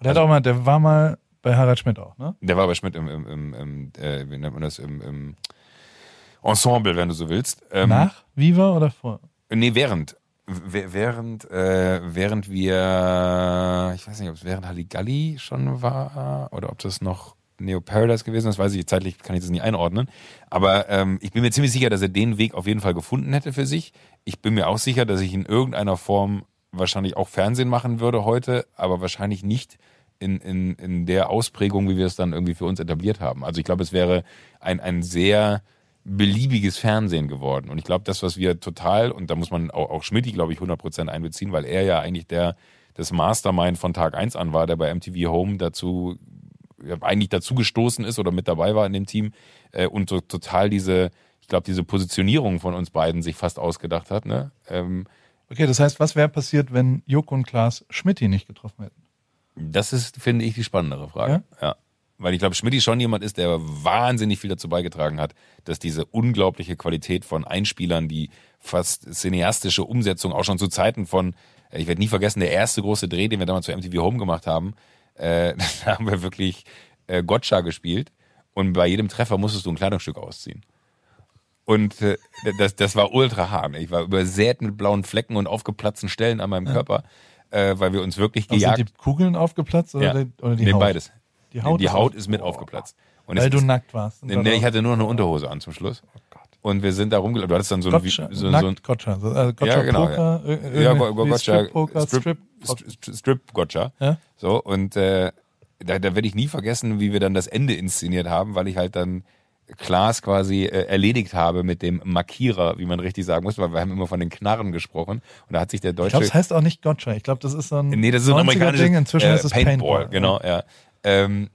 der hat auch mal, der war mal bei Harald Schmidt auch, ne? Der war bei Schmidt im, im, im, im äh, wie nennt man das, im, im Ensemble, wenn du so willst. Ähm, Nach Viva oder vor? Nee, während. Während, äh, während wir, ich weiß nicht, ob es während Halligalli schon war oder ob das noch Neo Paradise gewesen ist, weiß ich, zeitlich kann ich das nicht einordnen. Aber ähm, ich bin mir ziemlich sicher, dass er den Weg auf jeden Fall gefunden hätte für sich. Ich bin mir auch sicher, dass ich in irgendeiner Form wahrscheinlich auch Fernsehen machen würde heute, aber wahrscheinlich nicht in, in, in der Ausprägung, wie wir es dann irgendwie für uns etabliert haben. Also ich glaube, es wäre ein, ein sehr beliebiges Fernsehen geworden. Und ich glaube, das, was wir total, und da muss man auch, auch Schmidti, glaube ich, 100% einbeziehen, weil er ja eigentlich der, das Mastermind von Tag 1 an war, der bei MTV Home dazu, eigentlich dazu gestoßen ist oder mit dabei war in dem Team äh, und so total diese, ich glaube, diese Positionierung von uns beiden sich fast ausgedacht hat. Ne? Ähm, Okay, das heißt, was wäre passiert, wenn Juck und Klaas Schmidt nicht getroffen hätten? Das ist, finde ich, die spannendere Frage. Ja. Weil ich glaube, Schmidt schon jemand ist, der wahnsinnig viel dazu beigetragen hat, dass diese unglaubliche Qualität von Einspielern, die fast cineastische Umsetzung auch schon zu Zeiten von, ich werde nie vergessen, der erste große Dreh, den wir damals zu MTV Home gemacht haben, äh, da haben wir wirklich äh, Gotcha gespielt und bei jedem Treffer musstest du ein Kleidungsstück ausziehen. Und äh, das, das war ultra hart. Ich war übersät mit blauen Flecken und aufgeplatzten Stellen an meinem Körper, äh, weil wir uns wirklich Also gejagt sind die Kugeln aufgeplatzt oder, ja. die, oder die nee, Haut? beides. Die Haut, die ist Haut ist mit Oh. aufgeplatzt. Und Weil du ist, nackt warst. nee, nee, ich hatte nur noch eine Unterhose an zum Schluss. Oh Gott. Und wir sind da rumgelaufen. Du hattest dann so ein, Gotcha, so, so ein Gotcha. So, Also Gotcha Ja, genau, Poker. ja, äh, wie Gotcha, Strip Poker, Strip, Strip. Strip, Strip Gotcha. Ja? So, und äh, da, da werde ich nie vergessen, wie wir dann das Ende inszeniert haben, weil ich halt dann Klaas quasi äh, erledigt habe mit dem Markierer, wie man richtig sagen muss, weil wir haben immer von den Knarren gesprochen. Und da hat sich der Ich deutsche... glaube, es heißt auch nicht Gotcha. Ich glaube, das ist so ein Nee, das ist ein 90er amerikanisches Ding. Inzwischen äh, ist es Paintball. Paintball. Genau, ja. Ähm,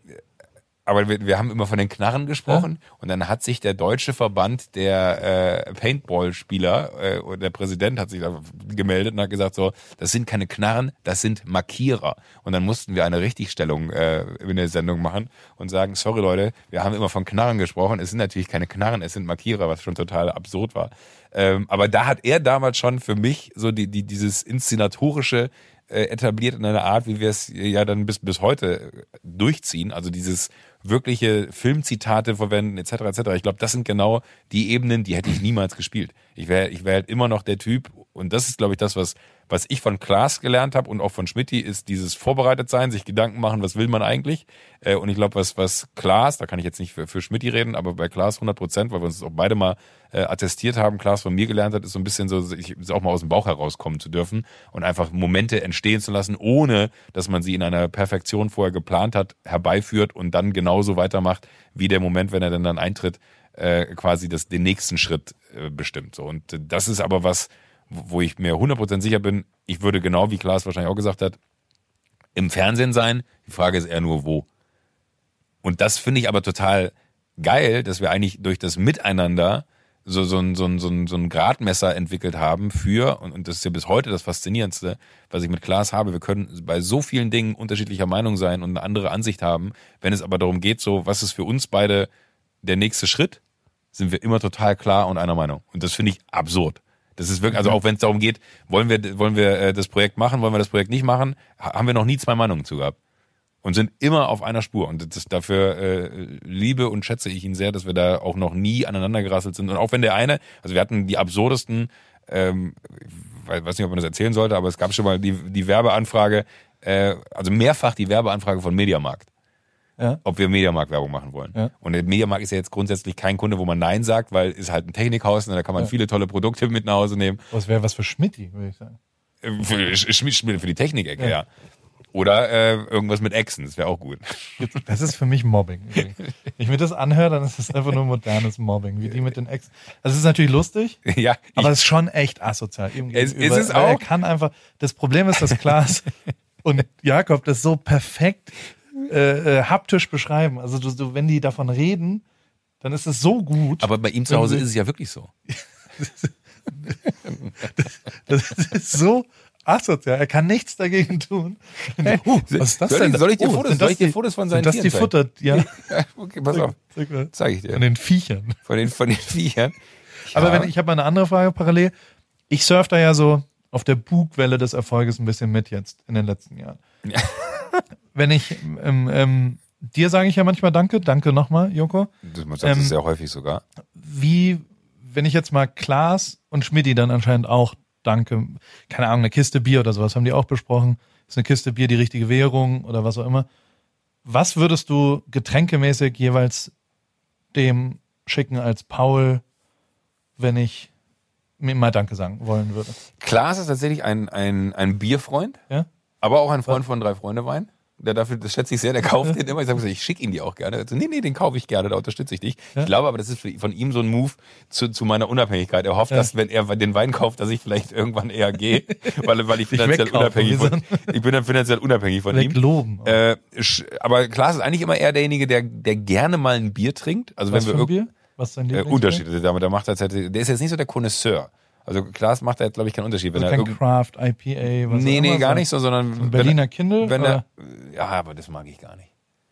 aber wir, wir haben immer von den Knarren gesprochen und dann hat sich der deutsche Verband der äh, Paintball-Spieler äh, und der Präsident hat sich da gemeldet und hat gesagt so, das sind keine Knarren, das sind Markierer. Und dann mussten wir eine Richtigstellung äh, in der Sendung machen und sagen, sorry Leute, wir haben immer von Knarren gesprochen, es sind natürlich keine Knarren, es sind Markierer, was schon total absurd war. Ähm, aber da hat er damals schon für mich so die, die dieses inszenatorische äh, etabliert in einer Art, wie wir es ja dann bis, bis heute durchziehen. Also dieses wirkliche Filmzitate verwenden, etc. etc. Ich glaube, das sind genau die Ebenen, die hätte ich niemals gespielt. Ich wäre ich wär halt immer noch der Typ, und das ist, glaube ich, das, was, was ich von Klaas gelernt habe und auch von Schmidti, ist dieses vorbereitet sein, sich Gedanken machen, was will man eigentlich. Äh, und ich glaube, was, was Klaas, da kann ich jetzt nicht für, für Schmidti reden, aber bei Klaas 100 Prozent, weil wir uns auch beide mal äh, attestiert haben, Klaas von mir gelernt hat, ist so ein bisschen so, sich auch mal aus dem Bauch herauskommen zu dürfen und einfach Momente entstehen zu lassen, ohne dass man sie in einer Perfektion vorher geplant hat, herbeiführt und dann genauso weitermacht, wie der Moment, wenn er dann, dann eintritt, äh, quasi das, den nächsten Schritt äh, bestimmt. So. Und das ist aber was, wo ich mir 100% sicher bin, ich würde genau, wie Klaas wahrscheinlich auch gesagt hat, im Fernsehen sein. Die Frage ist eher nur, wo. Und das finde ich aber total geil, dass wir eigentlich durch das Miteinander so, so, ein, so, ein, so, ein, so ein Gradmesser entwickelt haben für, und, und das ist ja bis heute das Faszinierendste, was ich mit Klaas habe, wir können bei so vielen Dingen unterschiedlicher Meinung sein und eine andere Ansicht haben. Wenn es aber darum geht, so, was ist für uns beide der nächste Schritt, sind wir immer total klar und einer Meinung. Und das finde ich absurd. Das ist wirklich, also auch wenn es darum geht, wollen wir, wollen wir äh, das Projekt machen, wollen wir das Projekt nicht machen, haben wir noch nie zwei Meinungen zu gehabt und sind immer auf einer Spur. Und das, dafür äh, liebe und schätze ich ihn sehr, dass wir da auch noch nie aneinander gerasselt sind. Und auch wenn der eine, also wir hatten die absurdesten, ähm, ich weiß nicht, ob man das erzählen sollte, aber es gab schon mal die, die Werbeanfrage, äh, also mehrfach die Werbeanfrage von Mediamarkt. Ja. Ob wir Mediamarkt-Werbung machen wollen. Ja. Und der Mediamarkt ist ja jetzt grundsätzlich kein Kunde, wo man Nein sagt, weil ist halt ein Technikhaus und da kann man ja. viele tolle Produkte mit nach Hause nehmen. Was wäre was für Schmidti, würde ich sagen. Äh, für, für die Technik-Ecke, ja. ja. Oder äh, irgendwas mit Echsen, das wäre auch gut. Das ist für mich Mobbing. Wenn ich mir das anhöre, dann ist es einfach nur modernes Mobbing, wie die mit den Echsen. Das ist natürlich lustig, ja, aber es ist schon echt asozial. Es, ist es auch? Er kann einfach, das Problem ist, dass Klaas und Jakob das so perfekt äh, äh, haptisch beschreiben. Also du, du, wenn die davon reden, dann ist es so gut. Aber bei ihm zu Hause ist es ja wirklich so. das, das ist so asozial. Er kann nichts dagegen tun. Hey, uh, was ist das soll denn? Ich, soll ich dir, oh, Fotos, soll ich dir Fotos von seinen sind das die Futter? Ja. ja. Okay, pass auf. Zeig ich dir. Von den Viechern. Von den, von den Viechern. Ja. Aber wenn, ich habe mal eine andere Frage parallel. Ich surfe da ja so auf der Bugwelle des Erfolges ein bisschen mit jetzt in den letzten Jahren. Ja. Wenn ich ähm, ähm, dir sage ich ja manchmal Danke, danke nochmal, Joko. Du sagst ähm, sehr häufig sogar. Wie, wenn ich jetzt mal Klaas und Schmidti dann anscheinend auch danke, keine Ahnung, eine Kiste Bier oder sowas haben die auch besprochen. Ist eine Kiste Bier die richtige Währung oder was auch immer. Was würdest du getränkemäßig jeweils dem schicken als Paul, wenn ich mir mal Danke sagen wollen würde? Klaas ist tatsächlich ein, ein, ein Bierfreund, ja? Aber auch ein Freund von drei Freunde Wein der dafür, das schätze ich sehr, der kauft den immer. Ich sage, ich schicke ihn dir auch gerne. Also, nee, nee, den kaufe ich gerne, da unterstütze ich dich. Ja? Ich glaube aber, das ist von ihm so ein Move zu, zu meiner Unabhängigkeit. Er hofft, ja. dass wenn er den Wein kauft, dass ich vielleicht irgendwann eher gehe, weil, weil ich finanziell unabhängig von, ich bin dann finanziell unabhängig von ihm. Loben. Äh, aber Klaas ist eigentlich immer eher derjenige, der, der gerne mal ein Bier trinkt. Also Was wenn wir Bier? Was ist dein äh, Unterschiede. Der, der macht halt, der ist jetzt nicht so der Connoisseur. Also Klaas macht da jetzt, glaube ich, keinen Unterschied. Wenn also kein Craft, IPA, was Nee, nee, gar nicht so, sondern. Ein Berliner wenn, Kindle? Wenn er, ja, aber das mag ich gar nicht.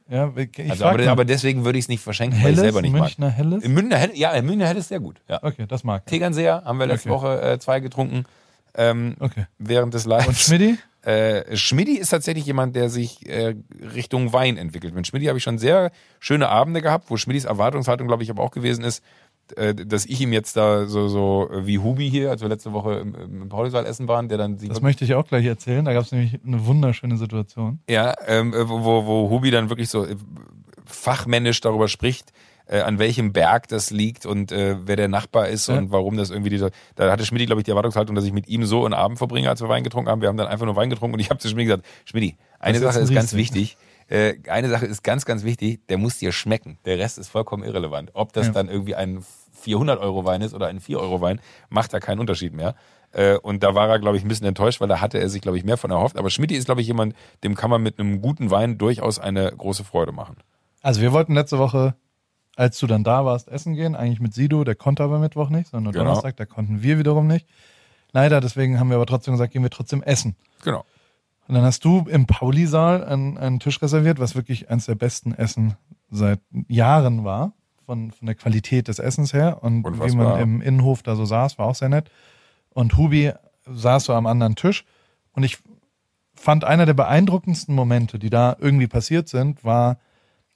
Ja, ich also, aber, aber, deswegen würde ich es nicht verschenken, Helles, weil ich selber nicht Münchner mag. Helles? Münchner Helles? Ja, Münchner Helles ist sehr gut. Ja. Okay, das mag ich. Tegernseher haben wir letzte okay. Woche äh, zwei getrunken. Ähm, okay. Während des Lives. Und Schmidti? Äh, Schmidti ist tatsächlich jemand, der sich äh, Richtung Wein entwickelt. Mit Schmidti habe ich schon sehr schöne Abende gehabt, wo Schmidtis Erwartungshaltung, glaube ich, aber auch gewesen ist, dass ich ihm jetzt da so, so wie Hubi hier, als wir letzte Woche im, im Paulisaal essen waren, der dann... Das möchte ich auch gleich erzählen, da gab es nämlich eine wunderschöne Situation. Ja, ähm, äh, wo, wo Hubi dann wirklich so äh, fachmännisch darüber spricht, äh, an welchem Berg das liegt und äh, wer der Nachbar ist ja. und warum das irgendwie dieser. Da hatte Schmidti, glaube ich, die Erwartungshaltung, dass ich mit ihm so einen Abend verbringe, als wir Wein getrunken haben. Wir haben dann einfach nur Wein getrunken und ich habe zu Schmidti gesagt, Schmidti, eine das Sache ist, ist ganz wichtig. Äh, eine Sache ist ganz, ganz wichtig, der muss dir schmecken. Der Rest ist vollkommen irrelevant. Ob das ja. dann irgendwie ein 400 Euro Wein ist oder ein 4 Euro Wein, macht da keinen Unterschied mehr. Äh, und da war er, glaube ich, ein bisschen enttäuscht, weil da hatte er sich, glaube ich, mehr von erhofft. Aber Schmidt ist, glaube ich, jemand, dem kann man mit einem guten Wein durchaus eine große Freude machen. Also wir wollten letzte Woche, als du dann da warst, essen gehen, eigentlich mit Sido, der konnte aber Mittwoch nicht, sondern genau. Donnerstag, da konnten wir wiederum nicht. Leider, deswegen haben wir aber trotzdem gesagt, gehen wir trotzdem essen. Genau. Und dann hast du im Pauli-Saal einen, einen Tisch reserviert, was wirklich eines der besten Essen seit Jahren war, von, von der Qualität des Essens her. Und Unfassbar. wie man im Innenhof da so saß, war auch sehr nett. Und Hubi saß so am anderen Tisch. Und ich fand einer der beeindruckendsten Momente, die da irgendwie passiert sind, war,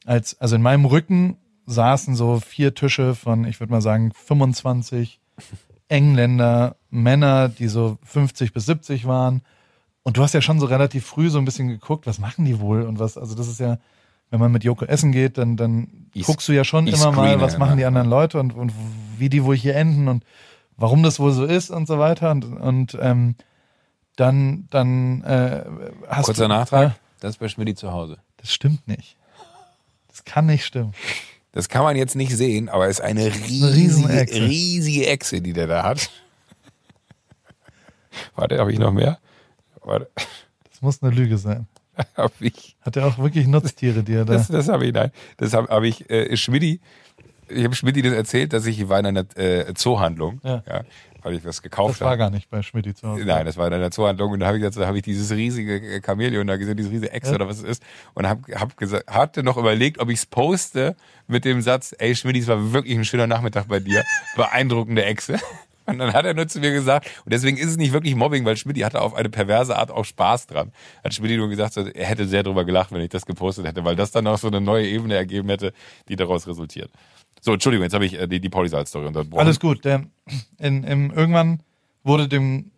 als, also in meinem Rücken saßen so vier Tische von, ich würde mal sagen, 25 Engländer, Männer, die so 50 bis 70 waren und du hast ja schon so relativ früh so ein bisschen geguckt, was machen die wohl und was, also das ist ja, wenn man mit Joko essen geht, dann, dann ich, guckst du ja schon immer mal, was machen die anderen Leute und, und wie die wohl hier enden und warum das wohl so ist und so weiter. Und, und ähm, dann, dann äh, hast Kurzer du, Nachtrag, äh, das ist bei Schmidti zu Hause. Das stimmt nicht. Das kann nicht stimmen. Das kann man jetzt nicht sehen, aber es ist eine riesige, eine riesige Echse, die der da hat. Warte, habe ich noch mehr? Warte. Das muss eine Lüge sein. hab ich, Hat er auch wirklich Nutztiere, die er da. das, das habe ich, nein, das habe hab ich, äh, Schmidti, ich habe Schmidti das erzählt, dass ich war in einer äh, Zoohandlung, Ja. weil ich was gekauft das war habe. gar nicht bei Schmidt zu Hause. Nein, das war in einer Zoohandlung und da habe ich, da habe ich dieses riesige Chamäleon da gesehen, diese riesige Echse Ja. oder was es ist und hab, hab gesagt, hatte noch überlegt, ob ich es poste mit dem Satz, ey Schmidt, es war wirklich ein schöner Nachmittag bei dir, beeindruckende Echse. Und dann hat er nur zu mir gesagt, und deswegen ist es nicht wirklich Mobbing, weil Schmidt hatte auf eine perverse Art auch Spaß dran. Hat Schmidt nur gesagt, er hätte sehr drüber gelacht, wenn ich das gepostet hätte, weil das dann auch so eine neue Ebene ergeben hätte, die daraus resultiert. So, Entschuldigung, jetzt habe ich äh, die, die Pauli Salz-Story unterbrochen. Alles gut. Der, in, im, irgendwann wurde dem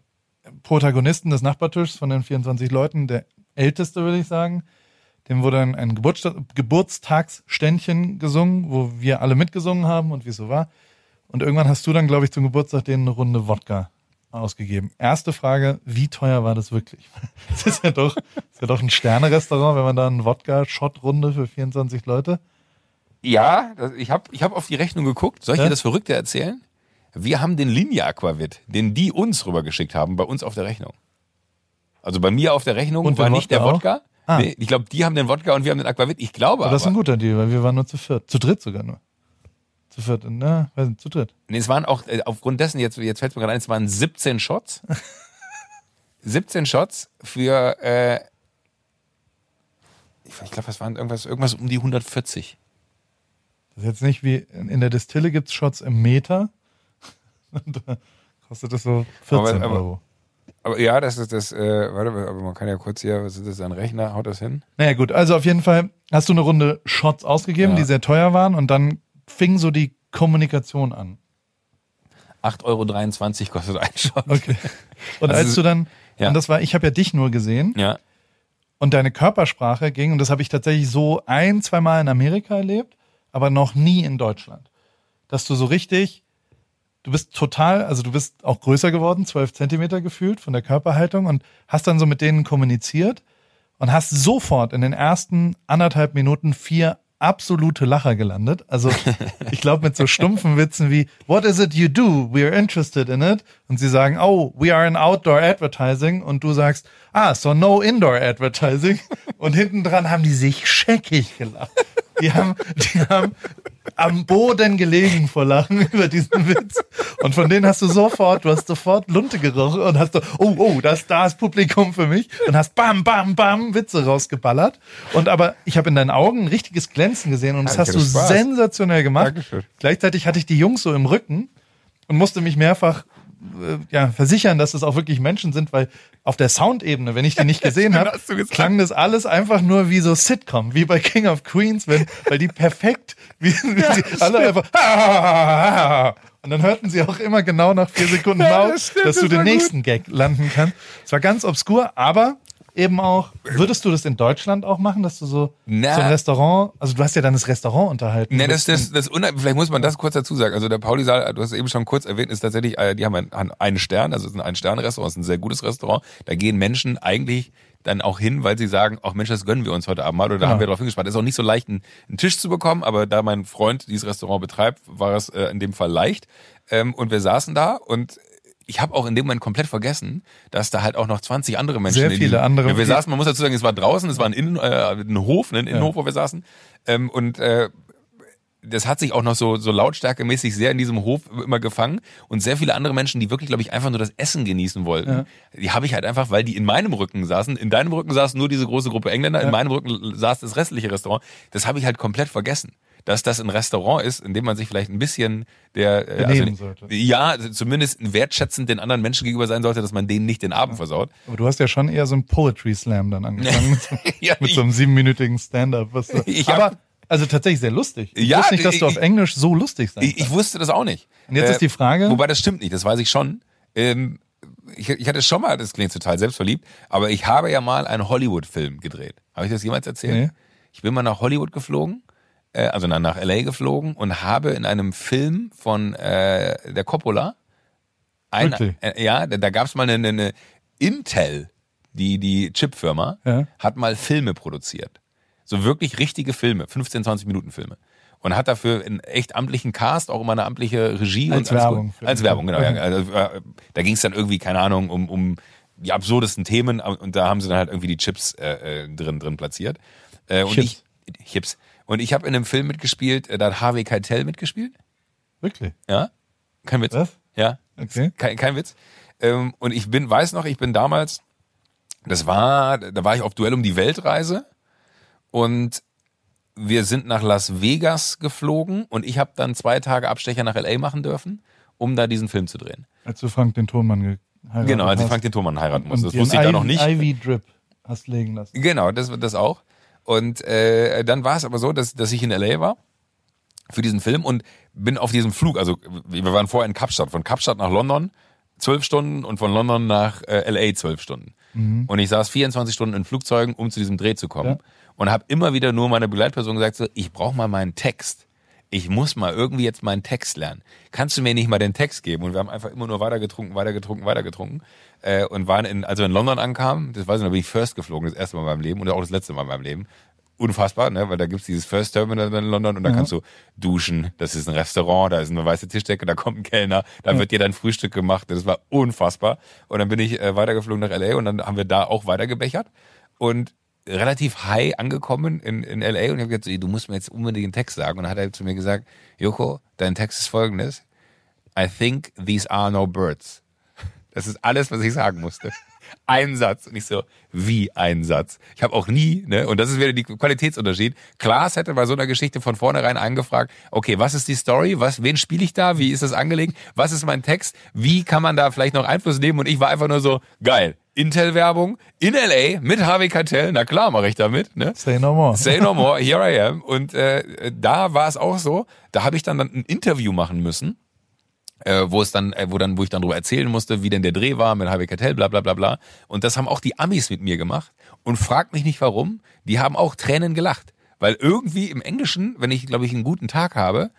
Protagonisten des Nachbartischs von den 24 Leuten, der älteste, würde ich sagen, dem wurde ein, ein Geburtsta Geburtstagsständchen gesungen, wo wir alle mitgesungen haben und wie es so war. Und irgendwann hast du dann, glaube ich, zum Geburtstag denen eine Runde Wodka ausgegeben. Erste Frage, wie teuer war das wirklich? Das ist ja doch, ist ja doch ein Sterne-Restaurant, wenn man da einen Wodka-Shot-Runde für 24 Leute. Ja, ich habe ich hab auf die Rechnung geguckt. Soll ich Ja? dir das Verrückte erzählen? Wir haben den Linie Aquavit, den die uns rübergeschickt haben, bei uns auf der Rechnung. Also bei mir auf der Rechnung Und war nicht der Wodka? Ah. Nee, ich glaube, die haben den Wodka und wir haben den Aquavit. Ich glaube Aber das ist ein aber. guter Deal, weil wir waren nur zu viert. Zu dritt sogar nur. Zu viert, ne? Weiß nicht, zu dritt. Nee, es waren auch, äh, aufgrund dessen, jetzt, jetzt fällt mir gerade ein, es waren 17 Shots. 17 Shots für, äh, ich, glaube, das waren irgendwas, irgendwas um die 140. Das ist jetzt nicht wie in der Distille gibt's Shots im Meter. Und da kostet das so 14 Aber- aber- Euro. Aber ja, das ist das, äh, warte, aber man kann ja kurz hier, was ist das, ein Rechner, haut das hin? Naja gut, also auf jeden Fall hast du eine Runde Shots ausgegeben, Ja. die sehr teuer waren und dann fing so die Kommunikation an. 8,23 Euro kostet ein Shot. Okay. Und Also als du dann, ja. und das war, ich habe ja dich nur gesehen Ja. und deine Körpersprache ging, und das habe ich tatsächlich so ein, zwei Mal in Amerika erlebt, aber noch nie in Deutschland. Dass du so richtig, du bist total, also du bist auch größer geworden, zwölf Zentimeter gefühlt von der Körperhaltung und hast dann so mit denen kommuniziert und hast sofort in den ersten anderthalb Minuten vier absolute Lacher gelandet. Also ich glaube mit so stumpfen Witzen wie What is it you do? We are interested in it. Und sie sagen, oh, we are in outdoor advertising. Und du sagst, ah, so no indoor advertising. Und hinten dran haben die sich scheckig gelacht. Die haben, die haben am Boden gelegen vor Lachen über diesen Witz. Und von denen hast du sofort, du hast sofort Lunte gerochen und hast so, oh, oh, das, da ist Publikum für mich. Und hast bam, bam, bam Witze rausgeballert. Und aber ich habe in deinen Augen ein richtiges Glänzen gesehen und das Ja, hast du Spaß. sensationell gemacht. Dankeschön. Gleichzeitig hatte ich die Jungs so im Rücken und musste mich mehrfach äh, ja, versichern, dass es auch wirklich Menschen sind, weil auf der Soundebene, wenn ich die nicht gesehen stimmt, habe, klang das alles einfach nur wie so Sitcom, wie bei King of Queens, wenn, weil die perfekt, wie, wie sie alle einfach und dann hörten sie auch immer genau nach vier Sekunden Ja, auf, das stimmt, dass du das den war nächsten Gag landen kannst. Es war ganz obskur, aber eben auch, würdest du das in Deutschland auch machen, dass du so, Na. so ein Restaurant, also du hast ja dann das Restaurant unterhalten. Ne, das, das, das unheim- vielleicht muss man das kurz dazu sagen. Also der Pauli-Saal, du hast es eben schon kurz erwähnt, ist tatsächlich, äh, die haben einen, einen Stern, also es ist ein Ein-Sterne-Restaurant, es ist ein sehr gutes Restaurant. Da gehen Menschen eigentlich dann auch hin, weil sie sagen, ach Mensch, das gönnen wir uns heute Abend mal oder da Genau. haben wir drauf hingespannt. ist auch nicht so leicht, einen, einen Tisch zu bekommen, aber da mein Freund dieses Restaurant betreibt, war es äh, in dem Fall leicht. Ähm, und wir saßen da und ich habe auch in dem Moment komplett vergessen, dass da halt auch noch 20 andere Menschen Sehr viele diesem- andere. Ja, wir saßen, man muss dazu sagen, es war draußen, es war ein, Innen, äh, ein Hof, ne, ein Innenhof, wo wir saßen. Ähm, und äh, das hat sich auch noch so, so lautstärkemäßig sehr in diesem Hof immer gefangen. Und sehr viele andere Menschen, die wirklich, glaube ich, einfach nur das Essen genießen wollten, die habe ich halt einfach, weil die in meinem Rücken saßen. In deinem Rücken saß nur diese große Gruppe Engländer, in meinem Rücken saß das restliche Restaurant. Das habe ich halt komplett vergessen. Dass das ein Restaurant ist, in dem man sich vielleicht ein bisschen der äh, sollte. ja, also zumindest wertschätzend den anderen Menschen gegenüber sein sollte, dass man denen nicht den Abend versaut. Aber du hast ja schon eher so ein Poetry Slam dann angefangen mit so, Ja, einem siebenminütigen Stand-up. Aber hab- also tatsächlich sehr lustig. Ich Ja, wusste nicht, dass du ich- auf Englisch so lustig sein Ich, ich wusste das auch nicht. Und jetzt ist die Frage- Wobei das stimmt nicht, das weiß ich schon. Ähm, ich, ich hatte schon mal, das klingt total selbstverliebt, aber ich habe ja mal einen Hollywood-Film gedreht. Habe ich das jemals erzählt? Nee. Ich bin mal nach Hollywood geflogen, äh, also nach, LA geflogen und habe in einem Film von äh, der Coppola, ein, äh, ja, da, da gab es mal eine, eine Intel, die, die Chipfirma, Ja. hat mal Filme produziert. So wirklich richtige Filme, 15, 20 Minuten Filme. Und hat dafür einen echt amtlichen Cast, auch immer eine amtliche Regie. Als und Werbung Als Werbung, genau. Ja. Okay. Also, äh, da ging es dann irgendwie, keine Ahnung, um, um die absurdesten Themen und da haben sie dann halt irgendwie die Chips äh, äh drin drin platziert. Äh, und Chips. ich Chips. Und ich habe in einem Film mitgespielt, äh, da hat Harvey Keitel mitgespielt. Wirklich? Ja? Kein Witz. Was? Ja. Okay. Kein, kein Witz. Ähm, und ich bin, weiß noch, ich bin damals, das war, da war ich auf Duell um die Weltreise und wir sind nach Las Vegas geflogen und ich habe dann zwei Tage Abstecher nach LA machen dürfen, um da diesen Film zu drehen. Als du Frank den Tonmann geheiratet Genau, als ich. Frank den Thomann heiraten musste. Das wusste ich da noch nicht. Ivy Drip hast legen lassen. Genau, das das auch. Und äh, dann war es aber so, dass, dass ich in LA war für diesen Film und bin auf diesem Flug, also wir waren vorher in Kapstadt, von Kapstadt nach London zwölf Stunden und von London nach äh, LA zwölf Stunden. Und ich saß 24 Stunden in Flugzeugen, um zu diesem Dreh zu kommen. Ja. Und habe immer wieder nur meine Begleitperson gesagt, so, ich brauche mal meinen Text. Ich muss mal irgendwie jetzt meinen Text lernen. Kannst du mir nicht mal den Text geben? Und wir haben einfach immer nur weiter getrunken, weiter getrunken, weiter getrunken. Äh, und waren in, als wir in London ankamen, das weiß ich noch, bin ich First geflogen, das erste Mal in meinem Leben und auch das letzte Mal in meinem Leben. Unfassbar, ne? weil da gibt's dieses First Terminal in London und da kannst du duschen, das ist ein Restaurant, da ist eine weiße Tischdecke, da kommt ein Kellner, da wird dir dein Frühstück gemacht, das war unfassbar. Und dann bin ich äh, weitergeflogen nach LA und dann haben wir da auch weitergebechert und relativ high angekommen in, in LA und ich habe gesagt, du musst mir jetzt unbedingt den Text sagen. Und dann hat er zu mir gesagt, Joko, dein Text ist folgendes. I think these are no birds. Das ist alles, was ich sagen musste. Ein Satz. Und ich so, wie ein Satz? Ich habe auch nie, ne, und das ist wieder die Qualitätsunterschied. Klaas hätte bei so einer Geschichte von vornherein angefragt, okay, was ist die Story? Was, wen spiele ich da? Wie ist das angelegt? Was ist mein Text? Wie kann man da vielleicht noch Einfluss nehmen? Und ich war einfach nur so, geil. Intel-Werbung in LA mit Harvey Keitel. Na klar, mache ich damit, ne? Say no more. Say no more, here I am. Und äh, da war es auch so, da habe ich dann, dann ein Interview machen müssen, äh, wo es dann, äh, wo dann, wo ich dann darüber erzählen musste, wie denn der Dreh war mit Harvey Keitel, bla bla bla bla. Und das haben auch die Amis mit mir gemacht. Und fragt mich nicht warum, die haben auch Tränen gelacht. Weil irgendwie im Englischen, wenn ich, glaube ich, einen guten Tag habe,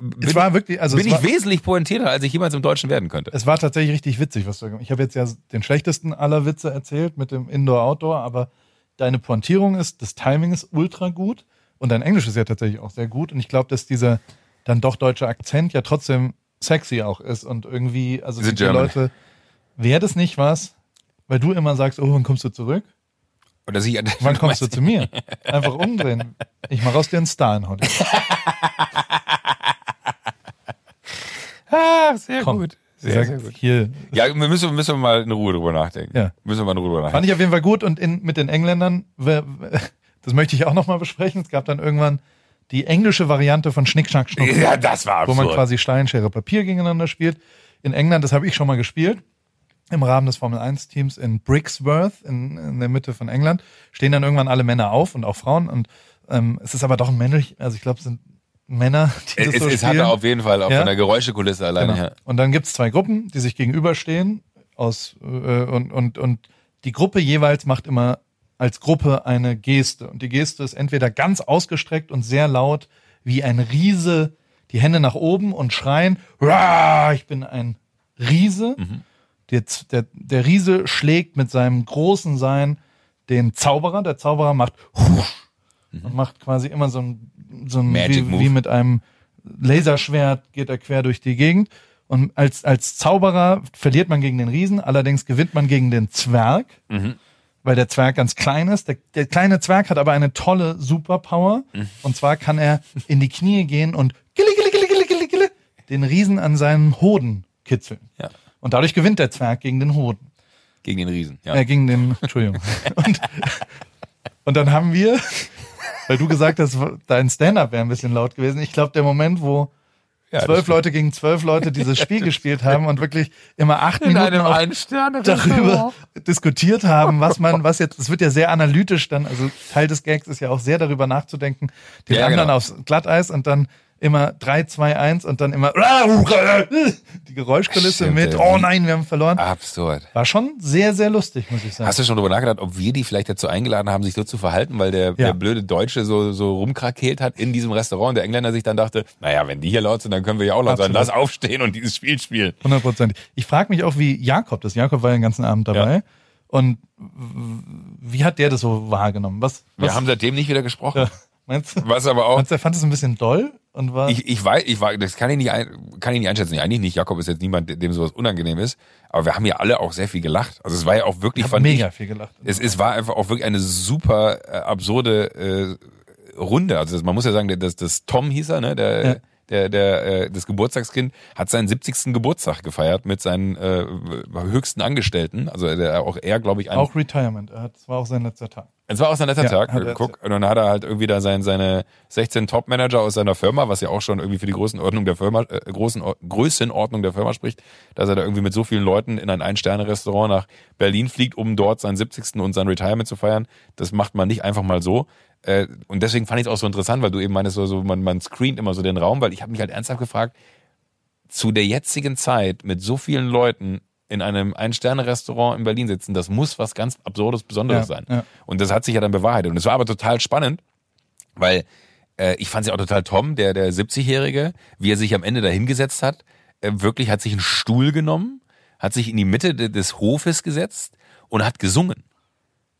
bin, wirklich, also bin ich war, wesentlich pointierter, als ich jemals im Deutschen werden könnte. es war tatsächlich richtig witzig, was du gemacht hast. Ich habe jetzt ja den schlechtesten aller Witze erzählt mit dem Indoor-Outdoor, aber deine Pointierung ist, das Timing ist ultra gut und dein Englisch ist ja tatsächlich auch sehr gut. Und ich glaube, dass dieser dann doch deutsche Akzent ja trotzdem sexy auch ist und irgendwie, also die German. Leute, wäre das nicht was, weil du immer sagst, oh, wann kommst du zurück? Dass ich, Wann kommst du zu mir? Einfach umdrehen. Ich mache aus dir einen Star in Hollywood. Ah, sehr Komm. gut. Sie Sehr, sehr gut. Hier, Ja, wir müssen, müssen wir mal in Ruhe drüber nachdenken. Ja. Müssen wir mal in Ruhe drüber nachdenken. Fand ich auf jeden Fall gut und in, mit den Engländern, das möchte ich auch nochmal besprechen. Es gab dann irgendwann die englische Variante von Schnick, Schnack, Schnuck, Ja, das war wo man absurd. quasi Stein, Schere, Papier gegeneinander spielt. In England, das habe ich schon mal gespielt, im Rahmen des Formel 1 Teams in Brixworth, in, in der Mitte von England, stehen dann irgendwann alle Männer auf und auch Frauen und ähm, es ist aber doch ein männlich, also ich glaube, es sind Männer, die das es, so es spielen. hatte auf jeden Fall auch Ja. von der Geräuschekulisse alleine Genau. her. Und dann gibt's zwei Gruppen, die sich gegenüberstehen aus äh, und, und, und die Gruppe jeweils macht immer als Gruppe eine Geste. Und die Geste ist entweder ganz ausgestreckt und sehr laut, wie ein Riese, die Hände nach oben und schreien, "Hurra, ich bin ein Riese. Der, Z- der, der Riese schlägt mit seinem großen Sein den Zauberer. Der Zauberer macht husch und macht quasi immer so ein, so ein wie, wie mit einem Laserschwert geht er quer durch die Gegend. Und als, als Zauberer verliert man gegen den Riesen, allerdings gewinnt man gegen den Zwerg, weil der Zwerg ganz klein ist. Der, der kleine Zwerg hat aber eine tolle Superpower. Und zwar kann er in die Knie gehen und gille, gille, gille, gille, gille, gille, den Riesen an seinen Hoden kitzeln. Ja. Und dadurch gewinnt der Zwerg gegen den Hoden. Gegen den Riesen. Ja. Äh, gegen den, Entschuldigung. und, und dann haben wir, weil du gesagt hast, dein Stand-up wäre ein bisschen laut gewesen. Ich glaube, der Moment, wo Ja, zwölf Leute gegen zwölf Leute dieses Spiel gespielt haben und wirklich immer acht Minuten auf Ein-Sterne darüber diskutiert haben, was man, was jetzt, es wird ja sehr analytisch dann, also Teil des Gags ist ja auch sehr darüber nachzudenken, den Ja, anderen genau. aufs Glatteis und dann immer 3, 2, 1 und dann immer die Geräuschkulisse Stimmt, mit, ja. oh nein, wir haben verloren. Absurd. War schon sehr, sehr lustig, muss ich sagen. Hast du schon darüber nachgedacht, ob wir die vielleicht dazu eingeladen haben, sich so zu verhalten, weil der, der blöde Deutsche so, so rumkrakeelt hat in diesem Restaurant und der Engländer sich dann dachte, naja, wenn die hier laut sind, dann können wir ja auch laut sein. Absolut. Lass aufstehen und dieses Spiel spielen. Hundertprozentig. Ich frage mich auch, wie Jakob das. Jakob war ja den ganzen Abend dabei. Und w- wie hat der das so wahrgenommen? Was, was Wir haben seitdem nicht wieder gesprochen. ja, meinst du? Was aber auch, Meinst du, er fand es ein bisschen doll? Und war. Ich, ich weiß, ich war, das kann ich nicht, ein, kann ich nicht einschätzen. Eigentlich nicht. Jakob ist jetzt niemand, dem sowas unangenehm ist. Aber wir haben ja alle auch sehr viel gelacht. Also es war ja auch wirklich, ich fand mega ich, viel gelacht. es, es war einfach auch wirklich eine super äh, absurde äh, Runde. Also das, man muss ja sagen, das, das Tom hieß er, ne? Der, Ja. Der, der, äh, das Geburtstagskind hat seinen 70. Geburtstag gefeiert mit seinen äh, höchsten Angestellten. Also der auch er, glaube ich, auch Retirement. Es war auch sein letzter Tag. es war auch sein letzter Ja, Tag. Guck, und dann hat er halt irgendwie da sein, seine 16 Top-Manager aus seiner Firma, was ja auch schon irgendwie für die Größenordnung der Firma, äh, großen, Größenordnung der Firma spricht, dass er da irgendwie mit so vielen Leuten in ein Ein-Sterne-Restaurant nach Berlin fliegt, um dort seinen 70. und sein Retirement zu feiern. Das macht man nicht einfach mal so. Äh, und deswegen fand ich es auch so interessant, weil du eben meinst, so, so, man, man screent immer so den Raum, weil ich habe mich halt ernsthaft gefragt, zu der jetzigen Zeit mit so vielen Leuten in einem Ein-Sterne-Restaurant in Berlin sitzen, das muss was ganz Absurdes, Besonderes Ja, sein. ja. Und das hat sich ja dann bewahrheitet. Und es war aber total spannend, weil äh, ich fand es ja auch total Tom, der, der 70-Jährige, wie er sich am Ende da hingesetzt hat, äh, wirklich hat sich einen Stuhl genommen, hat sich in die Mitte de- des Hofes gesetzt und hat gesungen.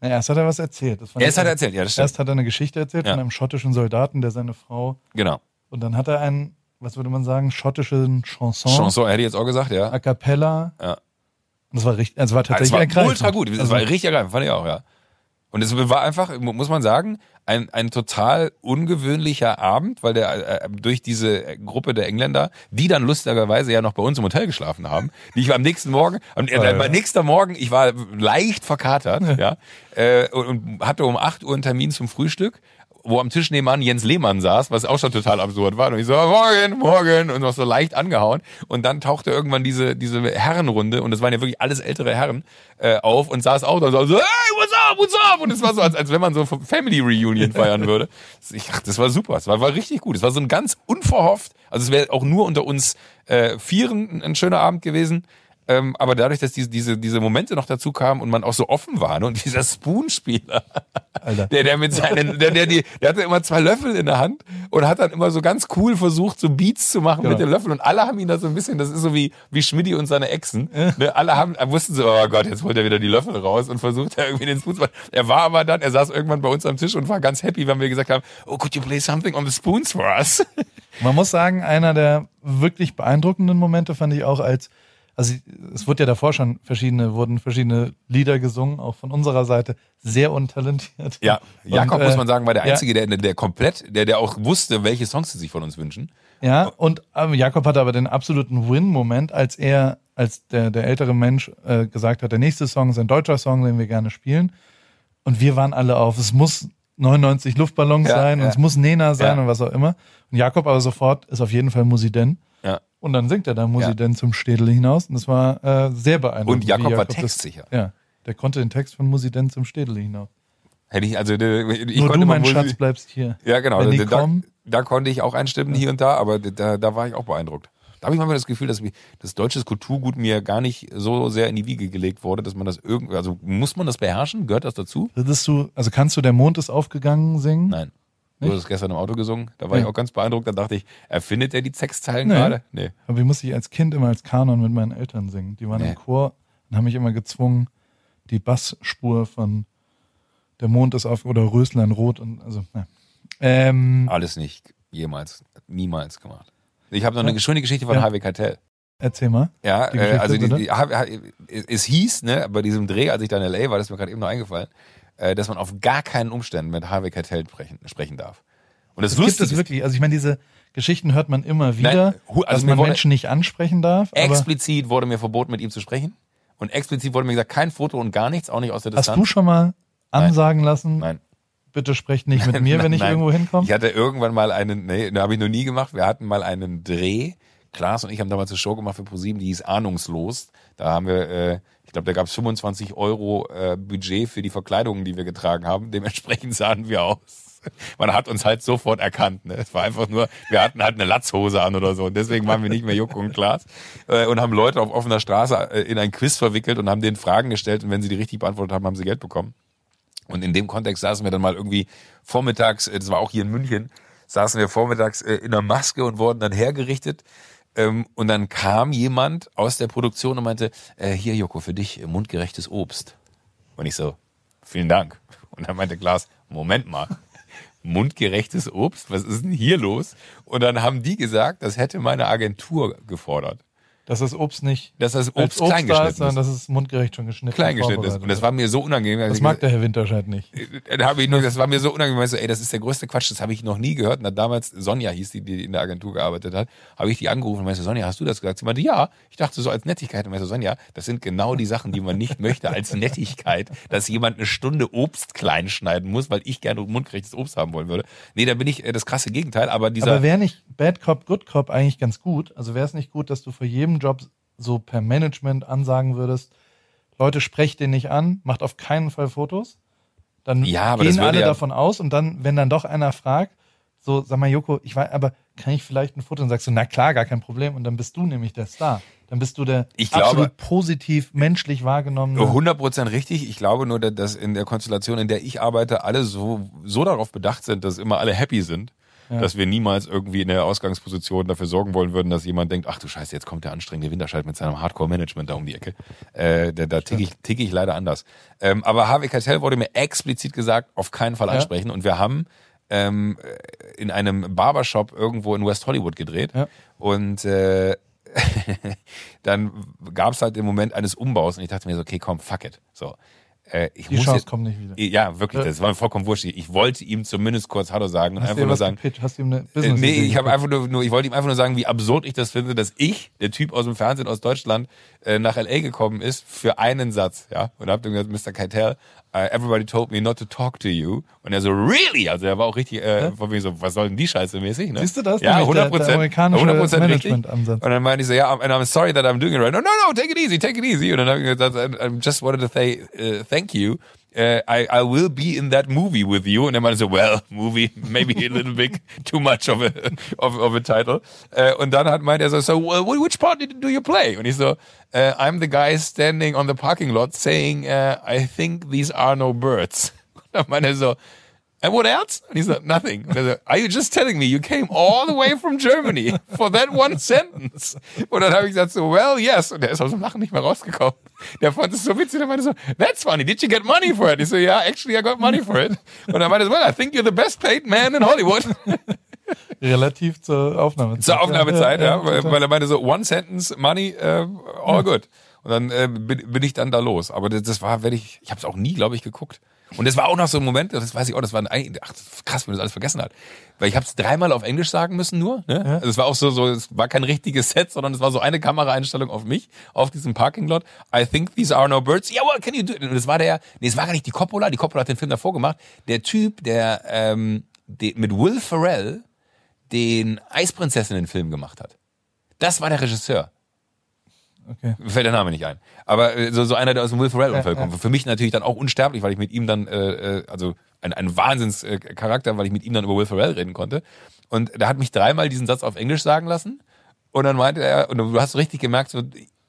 Na, erst hat er was erzählt. Das Erst hat er erzählt, ja, das stimmt. Erst hat er eine Geschichte erzählt Ja. von einem schottischen Soldaten, der seine Frau. Genau. Und dann hat er einen, was würde man sagen, schottischen Chanson. Chanson, hätte ich jetzt auch gesagt, ja. A cappella. Ja. Und das war richtig, also war Es tatsächlich war ergreifend. ultra gut. Es Also, war richtig ergreifend, fand ich auch, ja. Und es war einfach, mu- muss man sagen, ein, ein total ungewöhnlicher Abend, weil der äh, durch diese Gruppe der Engländer, die dann lustigerweise ja noch bei uns im Hotel geschlafen haben, die ich am nächsten Morgen, am, äh, ja. mein nächster Morgen, ich war leicht verkatert, ja, äh, und, und hatte um 8 Uhr einen Termin zum Frühstück wo am Tisch nebenan Jens Lehmann saß, was auch schon total absurd war. Und ich so, morgen, morgen, und noch so leicht angehauen. Und dann tauchte irgendwann diese, diese Herrenrunde, und das waren ja wirklich alles ältere Herren, äh, auf und saß auch da und so, hey, what's up, what's up? Und es war so, als, als wenn man so Family Reunion feiern würde. Ich dachte, das war super, es war, war richtig gut. Es war so ein ganz unverhofft, also es wäre auch nur unter uns äh, Vieren ein, ein schöner Abend gewesen. Ähm, aber dadurch, dass diese, diese, diese Momente noch dazu kamen und man auch so offen war, ne? und dieser Spoon-Spieler, der, der mit seinen, der, der, die, der hatte immer zwei Löffel in der Hand und hat dann immer so ganz cool versucht, so Beats zu machen Genau. mit den Löffeln und alle haben ihn da so ein bisschen, das ist so wie, wie Schmidti und seine Exen, ne? alle haben, wussten so, oh Gott, jetzt holt er wieder die Löffel raus und versucht da irgendwie den Spoon zu machen. Er war aber dann, er saß irgendwann bei uns am Tisch und war ganz happy, wenn wir gesagt haben, oh, could you play something on the spoons for us? Man muss sagen, einer der wirklich beeindruckenden Momente fand ich auch als, also es wurde ja davor schon verschiedene, wurden verschiedene Lieder gesungen, auch von unserer Seite, sehr untalentiert. Ja, Jakob, Und, äh, muss man sagen, war der ja. Einzige, der, der komplett, der, der auch wusste, welche Songs sie sich von uns wünschen. Ja, und ähm, Jakob hatte aber den absoluten Win-Moment, als er, als der, der ältere Mensch äh, gesagt hat, der nächste Song ist ein deutscher Song, den wir gerne spielen. Und wir waren alle auf, es muss 99 Luftballons Ja, sein ja. und es muss Nena sein Ja. und was auch immer. Und Jakob aber sofort ist auf jeden Fall Musiden. Ja. Und dann singt er da Musiden zum Städel hinaus. Und das war äh, sehr beeindruckend. Und Jakob wie war textsicher. Ja, der konnte den Text von Musiden zum Städel hinaus. Hätte ich, also, ich Nur konnte du, mein Musi- Schatz, bleibst hier. Ja, genau. Da, da, da konnte ich auch einstimmen hier und da, aber da, da war ich auch beeindruckt. Da habe ich manchmal das Gefühl, dass das deutsche Kulturgut mir gar nicht so sehr in die Wiege gelegt wurde, dass man das irgendwie, also muss man das beherrschen? Gehört das dazu? würdest du, also kannst du Der Mond ist aufgegangen singen? Nein. Du Nicht? hast es gestern im Auto gesungen, da war Ja. ich auch ganz beeindruckt. Da dachte ich, erfindet er die Textzeilen Nee. gerade? Nee. Aber wie musste ich als Kind immer als Kanon mit meinen Eltern singen? Die waren Nee. im Chor und haben mich immer gezwungen, die Bassspur von Der Mond ist auf oder Röslein rot und also, ne. Ähm, Alles nicht. Jemals. Niemals gemacht. Ich habe noch eine Ja. schöne Geschichte von Ja. Harvey Keitel. erzähl mal. Ja, äh, also die, die, es hieß, ne, bei diesem Dreh, als ich da in L.A. war, das ist mir gerade eben noch eingefallen, äh, dass man auf gar keinen Umständen mit Harvey Keitel sprechen, sprechen darf. Und das, Das gibt Lustige es ist, wirklich. Also ich meine, diese Geschichten hört man immer wieder, hu- also dass man Menschen nicht ansprechen darf. Explizit wurde mir verboten, mit ihm zu sprechen. Und explizit wurde mir gesagt, kein Foto und gar nichts, auch nicht aus der hast Distanz. du schon mal ansagen lassen, Nein. bitte sprecht nicht mit mir, wenn ich Nein. irgendwo hinkomme? Ich hatte irgendwann mal einen, nee, da habe ich noch nie gemacht. Wir hatten mal einen Dreh. Klaas und ich haben damals eine Show gemacht für ProSieben, die hieß Ahnungslos. Da haben wir, äh, ich glaube, da gab es 25 Euro äh, Budget für die Verkleidungen, die wir getragen haben. Dementsprechend sahen wir aus. Man hat uns halt sofort erkannt. Ne? Es war einfach nur, wir hatten halt eine Latzhose an oder so. Und deswegen waren wir nicht mehr Joko und Klaas. Äh, und haben Leute auf offener Straße äh, in ein Quiz verwickelt und haben denen Fragen gestellt. Und wenn sie die richtig beantwortet haben, haben sie Geld bekommen. Und in dem Kontext saßen wir dann mal irgendwie vormittags, äh, das war auch hier in München, saßen wir vormittags äh, in der Maske und wurden dann hergerichtet. Ähm, Und dann kam jemand aus der Produktion und meinte, äh, hier Joko, für dich äh, mundgerechtes Obst. Und ich so, vielen Dank. Und dann meinte Klaas, Moment mal, mundgerechtes Obst, was ist denn hier los? Und dann haben die gesagt, das hätte meine Agentur gefordert. Dass das Obst nicht Dass das Obst Obst klein da ist, sondern dass es mundgerecht schon geschnitten Klein geschnitten ist. Und das war mir so unangenehm. Das mag der Herr Winterscheid nicht. Da habe ich nur, das war mir so unangenehm, weil ich so, ey, das ist der größte Quatsch, das habe ich noch nie gehört. Und dann damals, Sonja hieß die, die in der Agentur gearbeitet hat, habe ich die angerufen und meinte, Sonja, hast du das gesagt? Sie meinte, ja. Ich dachte so als Nettigkeit und meinte, Sonja, das sind genau die Sachen, die man nicht möchte als Nettigkeit, dass jemand eine Stunde Obst klein schneiden muss, weil ich gerne mundgerechtes Obst haben wollen würde. Nee, da bin ich äh, das krasse Gegenteil, aber dieser, Aber wäre nicht Bad Cop, Good Cop eigentlich ganz gut? Also wäre es nicht gut, dass du vor jedem Job so per Management ansagen würdest, Leute, sprecht den nicht an, macht auf keinen Fall Fotos. Dann Ja, gehen alle ja- davon aus und dann, wenn dann doch einer fragt, so, sag mal, Joko, ich weiß, aber kann ich vielleicht ein Foto? Und sagst du, na klar, gar kein Problem. Und dann bist du nämlich der Star. Dann bist du der Ich glaube- absolut positiv, menschlich wahrgenommene. 100% richtig. Ich glaube nur, dass in der Konstellation, in der ich arbeite, alle so, so darauf bedacht sind, dass immer alle happy sind, dass wir niemals irgendwie in der Ausgangsposition dafür sorgen wollen würden, dass jemand denkt, ach du Scheiße, jetzt kommt der anstrengende Winterscheid mit seinem Hardcore-Management da um die Ecke. Äh, da da ticke ich, ticke ich leider anders. Ähm, aber Harvey Keitel wurde mir explizit gesagt, auf keinen Fall Ja. ansprechen. Und wir haben ähm, in einem Barbershop irgendwo in West Hollywood gedreht. Ja. Und äh, dann gab es halt den Moment eines Umbaus und ich dachte mir so, okay, komm, fuck it. So. Äh, ich Die muss Chance jetzt, kommt nicht wieder. Ja, wirklich, Ja. das war mir vollkommen wurscht. Ich wollte ihm zumindest kurz Hallo sagen und Hast du einfach ihm nur sagen, gepitcht? Hast du ihm eine äh, Business nee, ich habe einfach nur, nur, ich wollte ihm einfach nur sagen, wie absurd ich das finde, dass ich, der Typ aus dem Fernsehen aus Deutschland, äh, nach LA gekommen ist für einen Satz, ja. Und hab dann gesagt, Mr. Keitel, uh, everybody told me not to talk to you. Und er so, really? Also er war auch richtig, äh, von mir so, was soll denn die Scheiße mäßig, ne? Siehst du das? Ja, Nämlich der- 100 der amerikanische 100% richtig. Management-Ansatz. Und dann meinte ich so, ja, and I'm sorry that I'm doing it right. No, no, no, take it easy, take it easy. Und dann habe ich gesagt, I I just wanted to say uh, thank you. Uh, I, I will be in that movie with you. And er meinte so, well, movie, maybe a little bit too much of a, of, of a title. Äh, und dann hat meinte er so, so well, which part did, do you play? Und ich so, uh, I'm the guy standing on the parking lot saying, uh, I think these are no birds. Dann meinte er so, And what else? And he's like, nothing. Said, Are you just telling me you came all the way from Germany for that one sentence? Und dann habe ich gesagt so, well, yes. Und der ist aus dem Lachen nicht mehr rausgekommen. Der fand es so witzig. Der meinte so, that's funny. Did you get money for it? Ich so, yeah, actually I got money for it. Und er meinte so, well, I think you're the best paid man in Hollywood. Relativ zur Aufnahmezeit. Zur Aufnahmezeit, ja. weil, total. weil er meinte so, one sentence, money, äh, all good. Und dann äh, bin, bin ich dann da los. Aber das, das war, wenn ich, ich habe es auch nie, glaube ich, geguckt. Und das war auch noch so ein Moment, das weiß ich auch, das war ein, ach, krass, wenn man das alles vergessen hat. Weil ich habe es dreimal auf Englisch sagen müssen nur. Ne? Ja. Also es war auch so, so, es war kein richtiges Set, sondern es war so eine Kameraeinstellung auf mich, auf diesem Parking Lot. I think these are no birds. Yeah, what can you do? Und das war der, nee, es war gar nicht die Coppola, die Coppola hat den Film davor gemacht. Der Typ, der ähm, die, mit Will Ferrell den Eisprinzessinnen-Film gemacht hat. Das war der Regisseur. Okay. Fällt der Name nicht ein. Aber äh, so, so einer, der aus dem Will Ferrell-Umfeld Ja, ja. kommt. Für mich natürlich dann auch unsterblich, weil ich mit ihm dann, äh, äh, also ein, ein Wahnsinnscharakter, weil ich mit ihm dann über Will Ferrell reden konnte. Und der hat mich dreimal diesen Satz auf Englisch sagen lassen. Und dann meinte er, und du hast richtig gemerkt, so,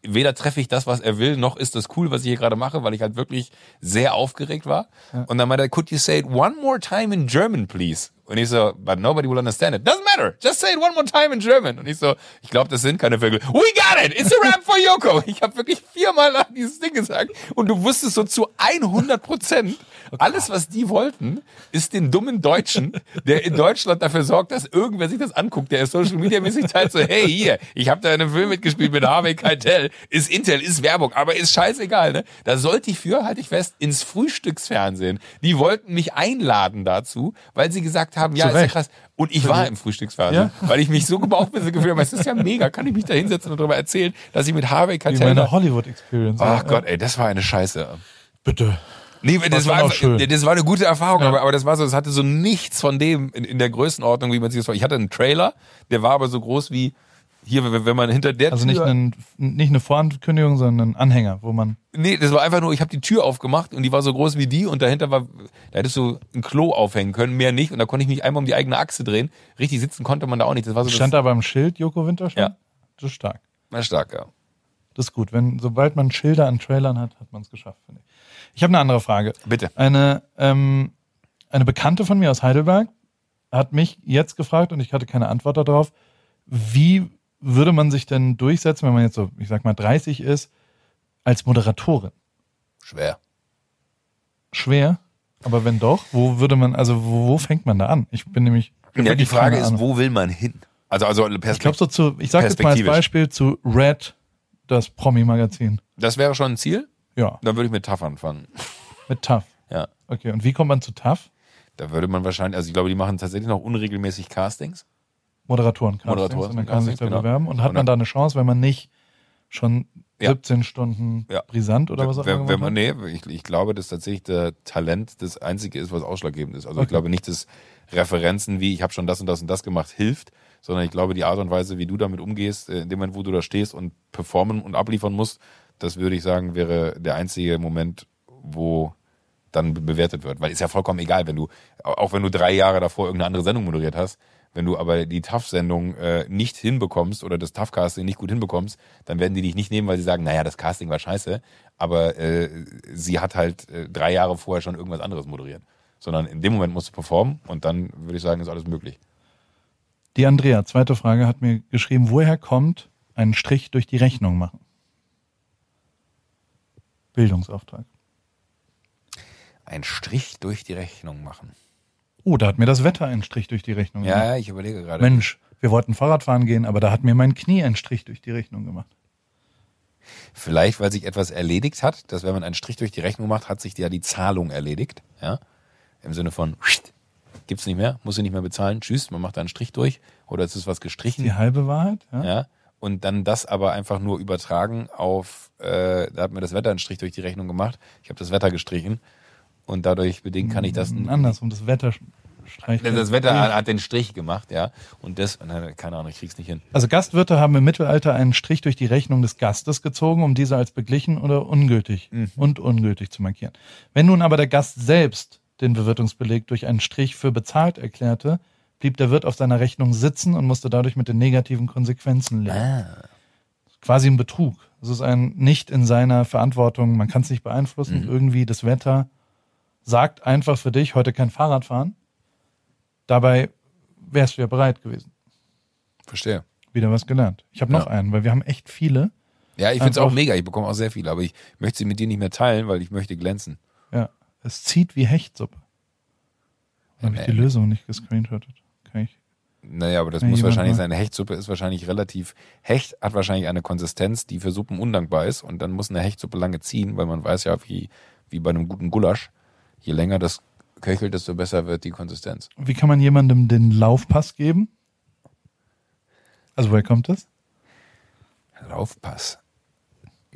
weder treffe ich das, was er will, noch ist das cool, was ich hier gerade mache, weil ich halt wirklich sehr aufgeregt war. Und dann meinte er, could you say it one more time in German, please? Und ich so, but nobody will understand it. Doesn't matter. Just say it one more time in German. Und ich so, ich glaube, das sind keine Vögel. We got it. It's a rap for Yoko. Ich habe wirklich viermal lang dieses Ding gesagt. Und du wusstest so zu 100 Prozent, alles, was die wollten, ist den dummen Deutschen, der in Deutschland dafür sorgt, dass irgendwer sich das anguckt, der Social Media mäßig teilt, so, hey, hier, ich habe da in einem Film mitgespielt mit Harvey Keitel, ist Intel, ist Werbung, aber ist scheißegal, ne? Da sollte ich für, halte ich fest, ins Frühstücksfernsehen. Die wollten mich einladen dazu, weil sie gesagt haben, ja, Zu ist ja krass. Und ich war im Frühstücksfernsehen, weil ich mich so gebauchpinselt gefühlt habe, es ist ja mega, kann ich mich da hinsetzen und darüber erzählen, dass ich mit Harvey Wie Keitel... meine Hollywood-Experience. Ach Ja, Gott, ey, das war eine Scheiße. Bitte. Nee, das Das war, war auch einfach, schön. das war eine gute Erfahrung, Ja. aber, aber das war so, es hatte so nichts von dem in, in der Größenordnung, wie man sich das vor. Ich hatte einen Trailer, der war aber so groß wie hier, wenn man hinter der Also Tür. nicht, einen, nicht eine Vorankündigung, sondern ein Anhänger, wo man. nee, das war einfach nur, ich habe die Tür aufgemacht und die war so groß wie die und dahinter war, da hättest du ein Klo aufhängen können, mehr nicht und da konnte ich mich einmal um die eigene Achse drehen. Richtig sitzen konnte man da auch nicht. Das war so Stand das, da beim Schild Joko Winterscheid? Ja. Das ist stark. war stark, ja. Das ist gut. Wenn, sobald man Schilder an Trailern hat, hat man es geschafft, finde ich. Ich habe eine andere Frage. Bitte. Eine, ähm, eine Bekannte von mir aus Heidelberg hat mich jetzt gefragt und ich hatte keine Antwort darauf. Wie würde man sich denn durchsetzen, wenn man jetzt so, ich sag mal, 30 ist, als Moderatorin? Schwer. Schwer? Aber wenn doch, wo würde man, also wo, wo fängt man da an? Ich bin nämlich. Ja, die Frage ist, wo will man hin? Also, also Ich glaube so zu, ich sage jetzt mal als. Beispiel zu Red, das Promi-Magazin. das wäre schon ein Ziel. Ja, Dann würde ich mit TAF anfangen. mit TAF. Ja. Okay, und wie kommt man zu TAF? Da würde man wahrscheinlich, also ich glaube, die machen tatsächlich noch unregelmäßig Castings. Moderatoren Moderatoren- und dann kann man sich da genau. bewerben. Und hat Und man da eine Chance, wenn man nicht schon Ja. 17 Stunden Ja. brisant oder was auch immer wenn man, nee, ich, ich glaube, dass tatsächlich der Talent das Einzige ist, was ausschlaggebend ist. Also ich Okay. glaube nicht, dass Referenzen wie ich habe schon das und das und das gemacht hilft, sondern ich glaube, die Art und Weise, wie du damit umgehst, äh, in dem Moment, wo du da stehst und performen und abliefern musst, das würde ich sagen, wäre der einzige Moment, wo dann be- bewertet wird. Weil ist ja vollkommen egal, wenn du, auch wenn du drei Jahre davor irgendeine andere Sendung moderiert hast, wenn du aber die TAF-Sendung äh, nicht hinbekommst oder das TAF-Casting nicht gut hinbekommst, dann werden die dich nicht nehmen, weil sie sagen, naja, das Casting war scheiße, aber äh, sie hat halt äh, drei Jahre vorher schon irgendwas anderes moderiert. Sondern in dem Moment musst du performen und dann würde ich sagen, ist alles möglich. Die Andrea, zweite Frage, hat mir geschrieben, woher kommt einen Strich durch die Rechnung machen? Bildungsauftrag. Ein Strich durch die Rechnung machen. Oh, da hat mir das Wetter einen Strich durch die Rechnung gemacht. Ja, ich überlege gerade. Mensch, wir wollten Fahrradfahren gehen, aber da hat mir mein Knie einen Strich durch die Rechnung gemacht. Vielleicht, weil sich etwas erledigt hat, dass wenn man einen Strich durch die Rechnung macht, hat sich ja die Zahlung erledigt. Ja? Im Sinne von, gibt's nicht mehr, muss sie nicht mehr bezahlen, tschüss, man macht da einen Strich durch oder es ist was gestrichen. Die halbe Wahrheit? Ja? Ja? Und dann das aber einfach nur übertragen auf, äh, da hat mir das Wetter einen Strich durch die Rechnung gemacht, ich habe das Wetter gestrichen und dadurch bedingt kann ich das... Andersrum, das Wetter streicht. Das Wetter hat hat den Strich gemacht, ja. Und das, keine Ahnung, ich krieg's nicht hin. Also Gastwirte haben im Mittelalter einen Strich durch die Rechnung des Gastes gezogen, um diese als beglichen oder ungültig und ungültig zu markieren. Wenn nun aber der Gast selbst den Bewirtungsbeleg durch einen Strich für bezahlt erklärte, blieb der Wirt auf seiner Rechnung sitzen und musste dadurch mit den negativen Konsequenzen leben. Quasi ein Betrug. Es ist ein nicht in seiner Verantwortung, man kann es nicht beeinflussen, irgendwie das Wetter sagt einfach für dich, heute kein Fahrrad fahren. Dabei wärst du ja bereit gewesen Verstehe. wieder was gelernt. Ich habe noch Ja. einen, weil wir haben echt viele. Ja, ich find's auch Einfach- mega. Ich bekomme auch sehr viele, aber ich möchte sie mit dir nicht mehr teilen, weil ich möchte glänzen. Ja, es zieht wie Hechtsuppe. Habe ich die Ähm, Lösung nicht gescreenshottet. Kann ich? Naja, aber das muss wahrscheinlich sein. Eine Hechtsuppe ist wahrscheinlich relativ. Hecht hat wahrscheinlich eine Konsistenz, die für Suppen undankbar ist. Und dann muss eine Hechtsuppe lange ziehen, weil man weiß ja, wie, wie bei einem guten Gulasch, je länger das köchelt, desto besser wird die Konsistenz. Wie kann man jemandem den Laufpass geben? Also woher kommt das? Laufpass.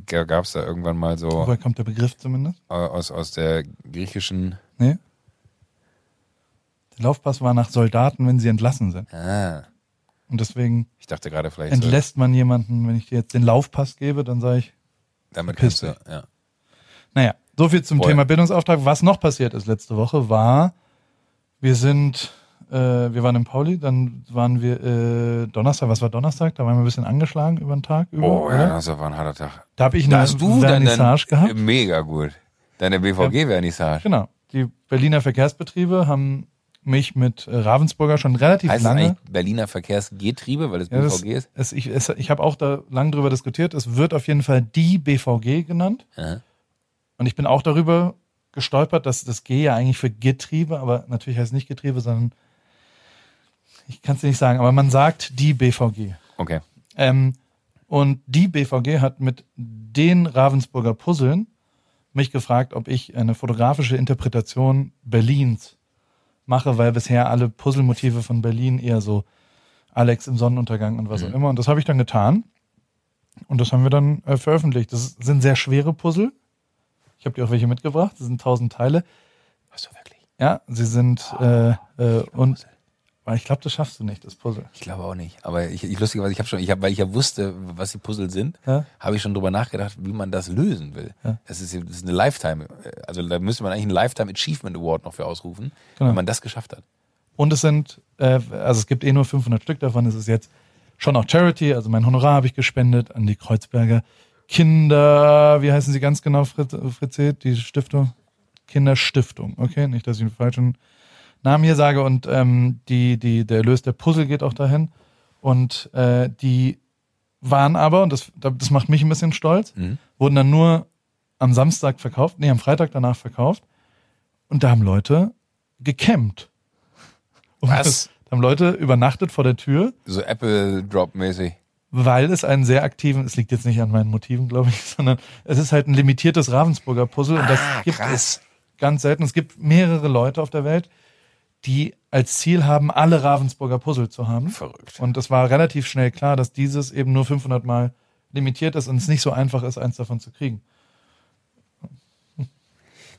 Gab es da irgendwann mal so Woher kommt der Begriff zumindest? aus, aus der griechischen. Nee? Der Laufpass war nach Soldaten, wenn sie entlassen sind. Ah, Und deswegen ich dachte gerade vielleicht. So, entlässt man jemanden, wenn ich dir jetzt den Laufpass gebe, dann sage ich, damit kannst du, ja. Naja, so viel zum Voll. Thema Bildungsauftrag. Was noch passiert ist letzte Woche war, wir sind, äh, wir waren in Pauli, dann waren wir äh, Donnerstag, was war Donnerstag? Da waren wir ein bisschen angeschlagen über den Tag über. Oh, ja, das war ein harter Tag. Da habe ich Da eine hast du dann, Vernissage dann gehabt. mega gut. Deine BVG-Vernissage. Genau. Die Berliner Verkehrsbetriebe haben mich mit äh, Ravensburger schon relativ Heißt lange. eigentlich Berliner Verkehrsgetriebe, weil es Ja, BVG ist? es, ich es, ich habe auch da lang drüber diskutiert. Es wird auf jeden Fall die BVG genannt. Ja. Und ich bin auch darüber gestolpert, dass das G ja eigentlich für Getriebe, aber natürlich heißt es nicht Getriebe, sondern ich kann es nicht sagen, aber man sagt die BVG. Okay. Ähm, und die BVG hat mit den Ravensburger Puzzeln mich gefragt, ob ich eine fotografische Interpretation Berlins mache, weil bisher alle Puzzlemotive von Berlin eher so Alex im Sonnenuntergang und was auch immer. Und das habe ich dann getan. Und das haben wir dann äh, veröffentlicht. Das sind sehr schwere Puzzle. Ich habe dir auch welche mitgebracht. Das sind tausend Teile. Hast du wirklich? Ja, sie sind äh, äh, und aber ich glaube, das schaffst du nicht, das Puzzle. Ich glaube auch nicht. Aber ich, ich lustigerweise, ich habe schon, ich habe, weil ich ja wusste, was die Puzzle sind, Ja. habe ich schon drüber nachgedacht, wie man das lösen will. Ja. Das, ist, das ist eine Lifetime, also da müsste man eigentlich einen Lifetime Achievement Award noch für ausrufen, Genau. wenn man das geschafft hat. Und es sind, äh, also es gibt eh nur 500 Stück davon. Es ist jetzt schon auch Charity. Also mein Honorar habe ich gespendet an die Kreuzberger Kinder, wie heißen sie ganz genau, Fritz, die Stiftung? Kinderstiftung. Okay, nicht, dass ich einen falschen Namen hier sage. Und ähm, die, die, der Erlös der Puzzle geht auch dahin. Und äh, die waren aber, und das, das macht mich ein bisschen stolz, Mhm. wurden dann nur am Samstag verkauft, nee, am Freitag danach verkauft. Und da haben Leute. Und Was? das- Da haben Leute übernachtet vor der Tür, So Apple-Drop-mäßig. Weil es einen sehr aktiven, es liegt jetzt nicht an meinen Motiven, glaube ich, sondern es ist halt ein limitiertes Ravensburger Puzzle und das Ah, gibt krass. es ganz selten. Es gibt mehrere Leute auf der Welt, die als Ziel haben, alle Ravensburger Puzzle zu haben. Verrückt. Und es war relativ schnell klar, dass dieses eben nur 500 Mal limitiert ist und es nicht so einfach ist, eins davon zu kriegen.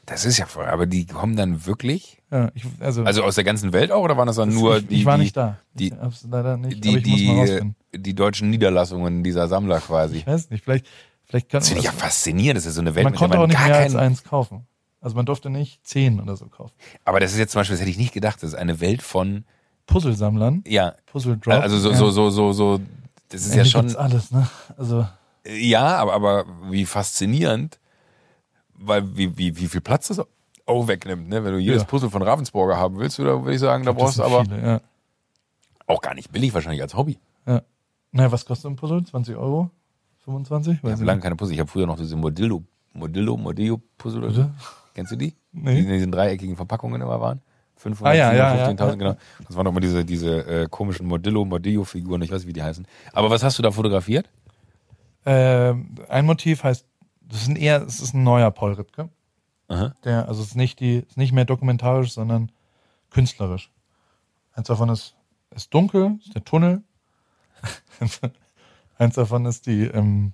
Das ist ja voll. Aber die kommen dann wirklich? Ja, ich, also, Also aus der ganzen Welt auch oder waren das dann nur ich, die, ich war nicht da. die- ich hab's leider nicht, die, die, die deutschen Niederlassungen dieser Sammler quasi? Ich weiß nicht, vielleicht, vielleicht kann Das finde ich ja faszinierend. Das ist ja so eine Welt, man mit der konnte auch nicht gar mehr als eins kaufen. Also man durfte nicht zehn oder so kaufen. Aber das ist jetzt zum Beispiel, das hätte ich nicht gedacht. Das ist eine Welt von, Puzzlesammlern, ja, Puzzle Drop. also so, so, so, so, so, das ist ja Eigentlich schon, alles, ne? Also ja, aber, aber wie faszinierend, weil wie, wie, wie viel Platz das auch wegnimmt, ne? Wenn du jedes Ja. Puzzle von Ravensburger haben willst, oder würde ich sagen, da das brauchst du aber viele, ja. auch gar nicht billig wahrscheinlich als Hobby. ja. Naja, was kostet ein Puzzle? 20 Euro? 25? Ich Weiß habe ich lange nicht. keine Puzzle. Ich habe früher noch diese Modillo, Modillo, Modillo Puzzle. oder? Kennst du die? Nee. Die in diesen dreieckigen Verpackungen immer waren. 500, Ah, ja, ja, 415.000, ja. genau. Das waren doch mal diese, diese äh, komischen Modillo, Modillo-Figuren, ich weiß nicht, wie die heißen. Aber was hast du da fotografiert? Ähm, ein Motiv heißt, das ist ein eher, es ist ein neuer Paul Rittke. Aha. Der, also es ist nicht die, ist nicht mehr dokumentarisch, sondern künstlerisch. Eins davon ist, ist dunkel, ist der Tunnel. Eins davon ist die, ähm,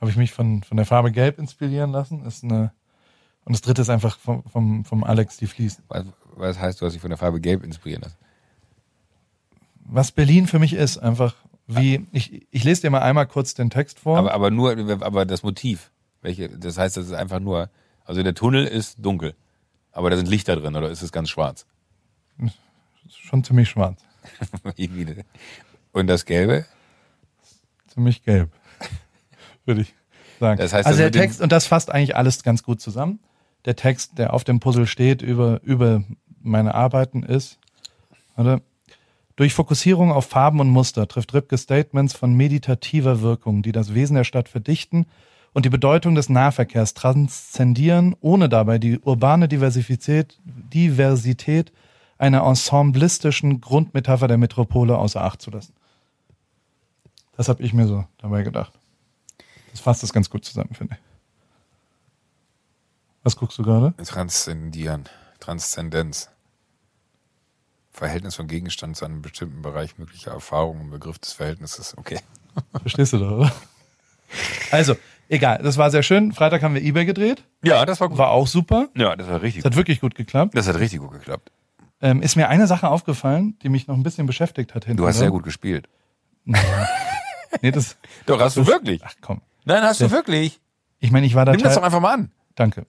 habe ich mich von, von der Farbe Gelb inspirieren lassen, ist eine, und das dritte ist einfach vom, vom, vom Alex die Fließen. Was, was heißt, du hast dich von der Farbe Gelb inspirieren lassen? Was Berlin für mich ist, einfach wie, ich, ich lese dir mal einmal kurz den Text vor. Aber, aber nur, aber das Motiv. Welche, das heißt, das ist einfach nur, also der Tunnel ist dunkel. Aber da sind Lichter drin, oder ist es ganz schwarz? schon ziemlich schwarz, Irgendwie. Und das Gelbe? ziemlich gelb, würde ich sagen. Das heißt, also der Text, und das fasst eigentlich alles ganz gut zusammen. Der Text, der auf dem Puzzle steht über, über meine Arbeiten ist, warte, durch Fokussierung auf Farben und Muster trifft Ripke Statements von meditativer Wirkung, die das Wesen der Stadt verdichten und die Bedeutung des Nahverkehrs transzendieren, ohne dabei die urbane Diversität, Diversität einer ensemblistischen Grundmetapher der Metropole außer Acht zu lassen. Das habe ich mir so dabei gedacht. Das fasst das ganz gut zusammen, finde ich. Was guckst du gerade? Transzendieren. Transzendenz. Verhältnis von Gegenstand zu einem bestimmten Bereich möglicher Erfahrung im Begriff des Verhältnisses. Okay. Verstehst du doch, oder? Also, egal, das war sehr schön. Freitag haben wir Ebay gedreht. Ja, das war gut. War auch super. Ja, das war richtig Das hat wirklich gut geklappt. Das hat richtig gut geklappt. Ähm, ist mir eine Sache aufgefallen, die mich noch ein bisschen beschäftigt hat. Du hast dran. sehr gut gespielt. Nee, das, Doch, hast du wirklich? ach komm. Nein, hast du wirklich. Ich meine, ich war da Nimm das doch einfach mal an. Danke.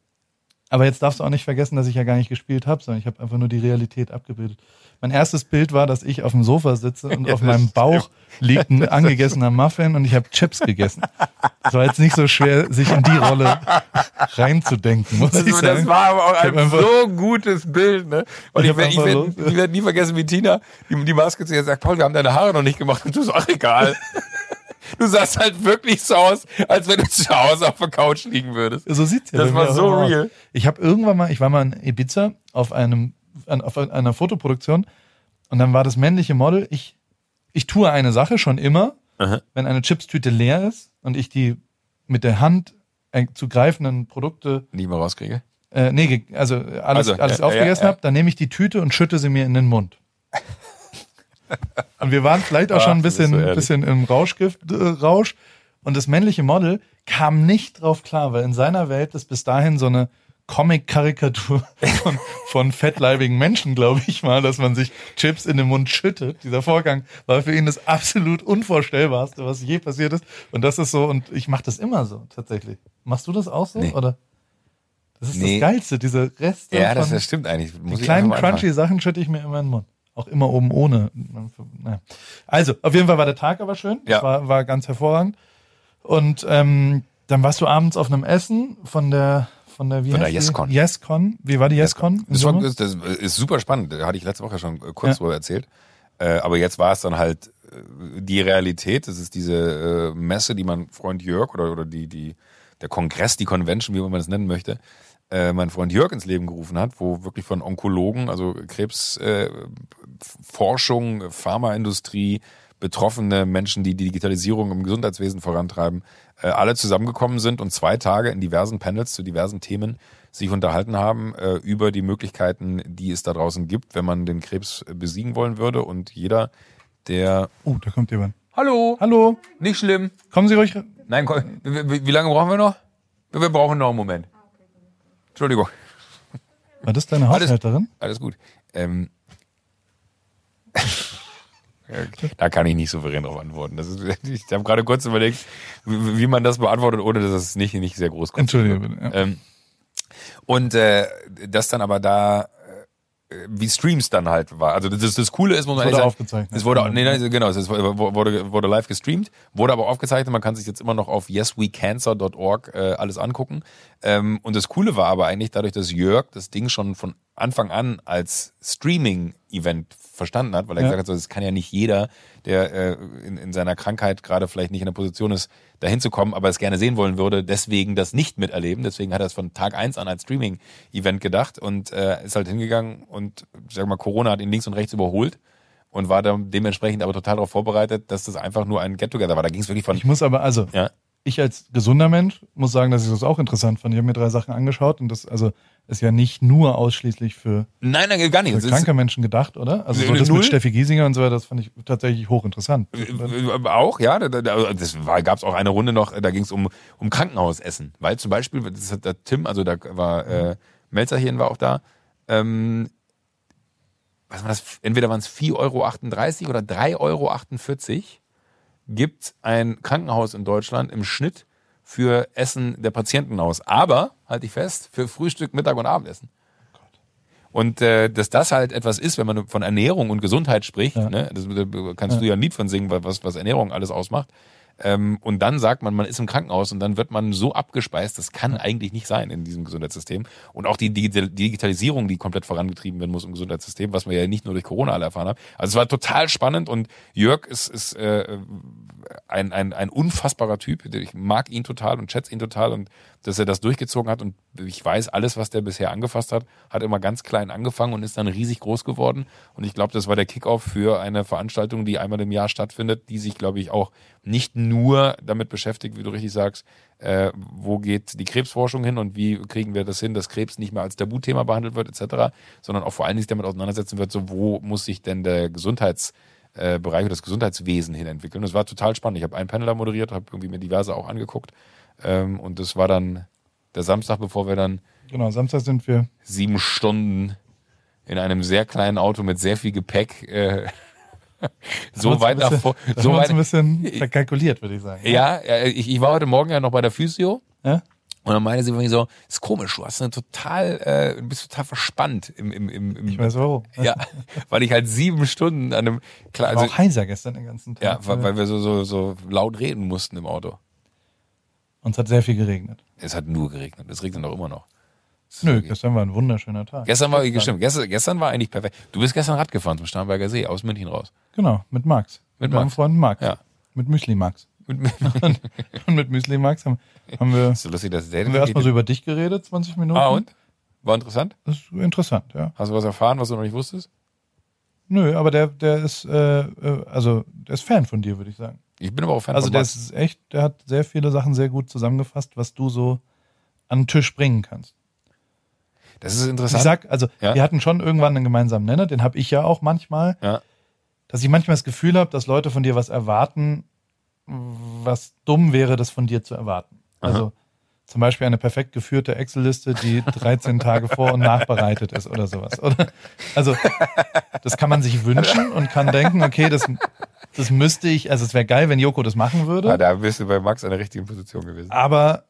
Aber jetzt darfst du auch nicht vergessen, dass ich ja gar nicht gespielt habe, sondern ich habe einfach nur die Realität abgebildet. Mein erstes Bild war, dass ich auf dem Sofa sitze und Ja, auf meinem stimmt. Bauch liegt ein angegessener Muffin und ich habe Chips gegessen. Es war jetzt nicht so schwer, sich in die Rolle reinzudenken, muss ich Das, sagen. das war aber auch Ich ein einfach- so gutes Bild, ne? Und Ich ich, ich, einfach werd- ich werde nie vergessen, wie Tina die, die Maske zu ihr sagt, Paul, wir haben deine Haare noch nicht gemacht. Und du so, ach egal. Du sahst halt wirklich so aus, als wenn du zu Hause auf der Couch liegen würdest. So sieht's ja Das war so immer aus. real. Ich habe irgendwann mal, ich war mal in Ibiza auf einem an, auf einer Fotoproduktion und dann war das männliche Model, ich ich tue eine Sache schon immer, Aha. wenn eine Chipstüte leer ist und ich die mit der Hand äh, zu greifenden Produkte Nie mehr rauskriege. äh, nee, also alles, Also, alles ja, aufgegessen ja, ja. habe, dann nehme ich die Tüte und schütte sie mir in den Mund. Und wir waren vielleicht auch Ach, schon ein bist so bisschen, bisschen im Rauschgift, äh, Rausch. Und das männliche Model kam nicht drauf klar, weil in seiner Welt ist bis dahin so eine Comic-Karikatur von, von fettleibigen Menschen, glaube ich mal, dass man sich Chips in den Mund schüttet. Dieser Vorgang war für ihn das absolut Unvorstellbarste, was je passiert ist. Und das ist so, und ich mache das immer so, tatsächlich. Machst du das auch so? Nee. Oder? Das ist Nee. das Geilste, diese Reste Ja, das, von das stimmt eigentlich. Muss die kleinen crunchy Sachen schütte ich mir immer in den Mund. Auch immer oben ohne. Also, auf jeden Fall war der Tag aber schön. Ja. Das war, war ganz hervorragend. Und ähm, dann warst du abends auf einem Essen von der von der, wie Von der? YesCon. YesCon. Wie war die YesCon? Das, war, das, ist super spannend. Da hatte ich letzte Woche schon kurz Ja. drüber erzählt. Äh, aber jetzt war es dann halt äh, die Realität. Das ist diese äh, Messe, die mein Freund Jörg oder, oder die, die, der Kongress, die Convention, wie man es nennen möchte, äh, mein Freund Jörg ins Leben gerufen hat, wo wirklich von Onkologen, also Krebsforschung, äh, Pharmaindustrie, betroffene Menschen, die die Digitalisierung im Gesundheitswesen vorantreiben, äh, alle zusammengekommen sind und zwei Tage in diversen Panels zu diversen Themen sich unterhalten haben äh, über die Möglichkeiten, die es da draußen gibt, wenn man den Krebs besiegen wollen würde. Und jeder, der. Oh, da kommt jemand. Hallo. Hallo. Nicht schlimm. Kommen Sie ruhig. Nein, komm, wie, wie lange brauchen wir noch? Wir brauchen noch einen Moment. Entschuldigung. War das deine Haushälterin? Alles gut. Ähm, da kann ich nicht souverän darauf antworten. Das ist, ich habe gerade kurz überlegt, wie, wie, man das beantwortet, ohne dass es nicht, nicht sehr groß kommt. Entschuldige bitte. Ja. Ähm, und äh, das dann aber da wie Streams dann halt war. Also das, das Coole ist, muss man wurde sagen, aufgezeichnet. es wurde, nee, nee, genau, es wurde, wurde live gestreamt, wurde aber aufgezeichnet. Man kann sich jetzt immer noch auf yeswecancer.org äh, alles angucken. Ähm, und das Coole war aber eigentlich dadurch, dass Jörg das Ding schon von Anfang an als Streaming-Event verstanden hat, weil er Ja. gesagt hat, so, das kann ja nicht jeder, der äh, in, in seiner Krankheit gerade vielleicht nicht in der Position ist, dahin zu kommen, aber es gerne sehen wollen würde, deswegen das nicht miterleben. Deswegen hat er es von Tag eins an als Streaming-Event gedacht und äh, ist halt hingegangen und ich sag mal, Corona hat ihn links und rechts überholt und war dann dementsprechend aber total darauf vorbereitet, dass das einfach nur ein Get-Together war. Da ging es wirklich von Ich muss aber, also, ja, ich als gesunder Mensch muss sagen, dass ich das auch interessant fand. Ich habe mir drei Sachen angeschaut und das, also, ist ja nicht nur ausschließlich für, Nein, nein, gar nicht. für Es kranke Menschen gedacht, oder? Also, so Null. das mit Steffi Giesinger und so weiter, das fand ich tatsächlich hochinteressant. Äh, Auch, ja. Da- das war, gab's auch eine Runde noch, da ging es um, um Krankenhausessen. Weil zum Beispiel, das hat der Tim, also da war äh, Melzerchen war auch da, ähm, was war das? Entweder waren es 4,38 Euro oder 3,48 Euro gibt ein Krankenhaus in Deutschland im Schnitt für Essen der Patienten aus. Aber, halte ich fest, für Frühstück, Mittag und Abendessen. Und äh, dass das halt etwas ist, wenn man von Ernährung und Gesundheit spricht, Ja. ne, das, da kannst du ja ein Lied von singen, was, was Ernährung alles ausmacht. Ähm, und dann sagt man, man ist im Krankenhaus und dann wird man so abgespeist, das kann eigentlich nicht sein in diesem Gesundheitssystem. Und auch die Digi- Digitalisierung, die komplett vorangetrieben werden muss im Gesundheitssystem, was wir ja nicht nur durch Corona alle erfahren haben. Also es war total spannend und Jörg ist, ist äh, ein, ein, ein unfassbarer Typ. Ich mag ihn total und schätze ihn total und dass er das durchgezogen hat und ich weiß, alles, was der bisher angefasst hat, hat immer ganz klein angefangen und ist dann riesig groß geworden. Und ich glaube, das war der Kickoff für eine Veranstaltung, die einmal im Jahr stattfindet, die sich, glaube ich, auch nicht nur damit beschäftigt, wie du richtig sagst, äh, wo geht die Krebsforschung hin und wie kriegen wir das hin, dass Krebs nicht mehr als Tabuthema behandelt wird, etc., sondern auch vor allen Dingen sich damit auseinandersetzen wird, so wo muss sich denn der Gesundheits äh, Bereich oder das Gesundheitswesen hin entwickeln. Das war total spannend. Ich habe einen Panel da moderiert, habe irgendwie mir diverse auch angeguckt. Ähm, und das war dann der Samstag, bevor wir dann Genau, Samstag sind wir, sieben Stunden in einem sehr kleinen Auto mit sehr viel Gepäck äh, so weit nach ein vor. bisschen- da So weit, ein bisschen verkalkuliert, würde ich sagen. ja, äh, ich, ich war heute Morgen ja noch bei der Physio. Ja? Und dann meinte sie irgendwie so, ist komisch, du hast eine total, äh, bist total verspannt im, im, im, im Ich weiß warum. ja, weil ich halt sieben Stunden an einem, klar, Ich war also, auch heiser gestern den ganzen Tag. ja, weil, weil wir so, so, so laut reden mussten im Auto. Und es hat sehr viel geregnet. Es hat nur geregnet. Es regnet auch immer noch. Nö, wirklich- gestern war ein wunderschöner Tag. Gestern war, gestimmt, gestern, gestern war eigentlich perfekt. Du bist gestern Rad gefahren zum Starnberger See, aus München raus. Genau, mit Max. Mit meinem Max. Freund Max. Ja. Mit Müsli Max. Mit, Und mit Müsli Max haben, haben wir, so lustig, dass der haben wir erstmal so über dich geredet, 20 Minuten. Ah, und? War interessant? Das ist interessant, ja. Hast du was erfahren, was du noch nicht wusstest? Nö, aber der, der ist, äh, äh, also, der ist Fan von dir, würde ich sagen. Ich bin aber auch Fan Also von der Max. ist echt, der hat sehr viele Sachen sehr gut zusammengefasst, was du so an den Tisch bringen kannst. Das ist Ich interessant. sag, also Ja. wir hatten schon irgendwann einen gemeinsamen Nenner, den habe ich ja auch manchmal, ja. dass ich manchmal das Gefühl habe, dass Leute von dir was erwarten, was dumm wäre, das von dir zu erwarten. Also zum Beispiel eine perfekt geführte Excel-Liste, die 13 Tage vor und nachbereitet ist oder sowas. Oder? Also das kann man sich wünschen und kann denken, okay, das, das müsste ich, also es wäre geil, wenn Joko das machen würde. Ah, da bist du bei Max an der richtigen Position gewesen. Aber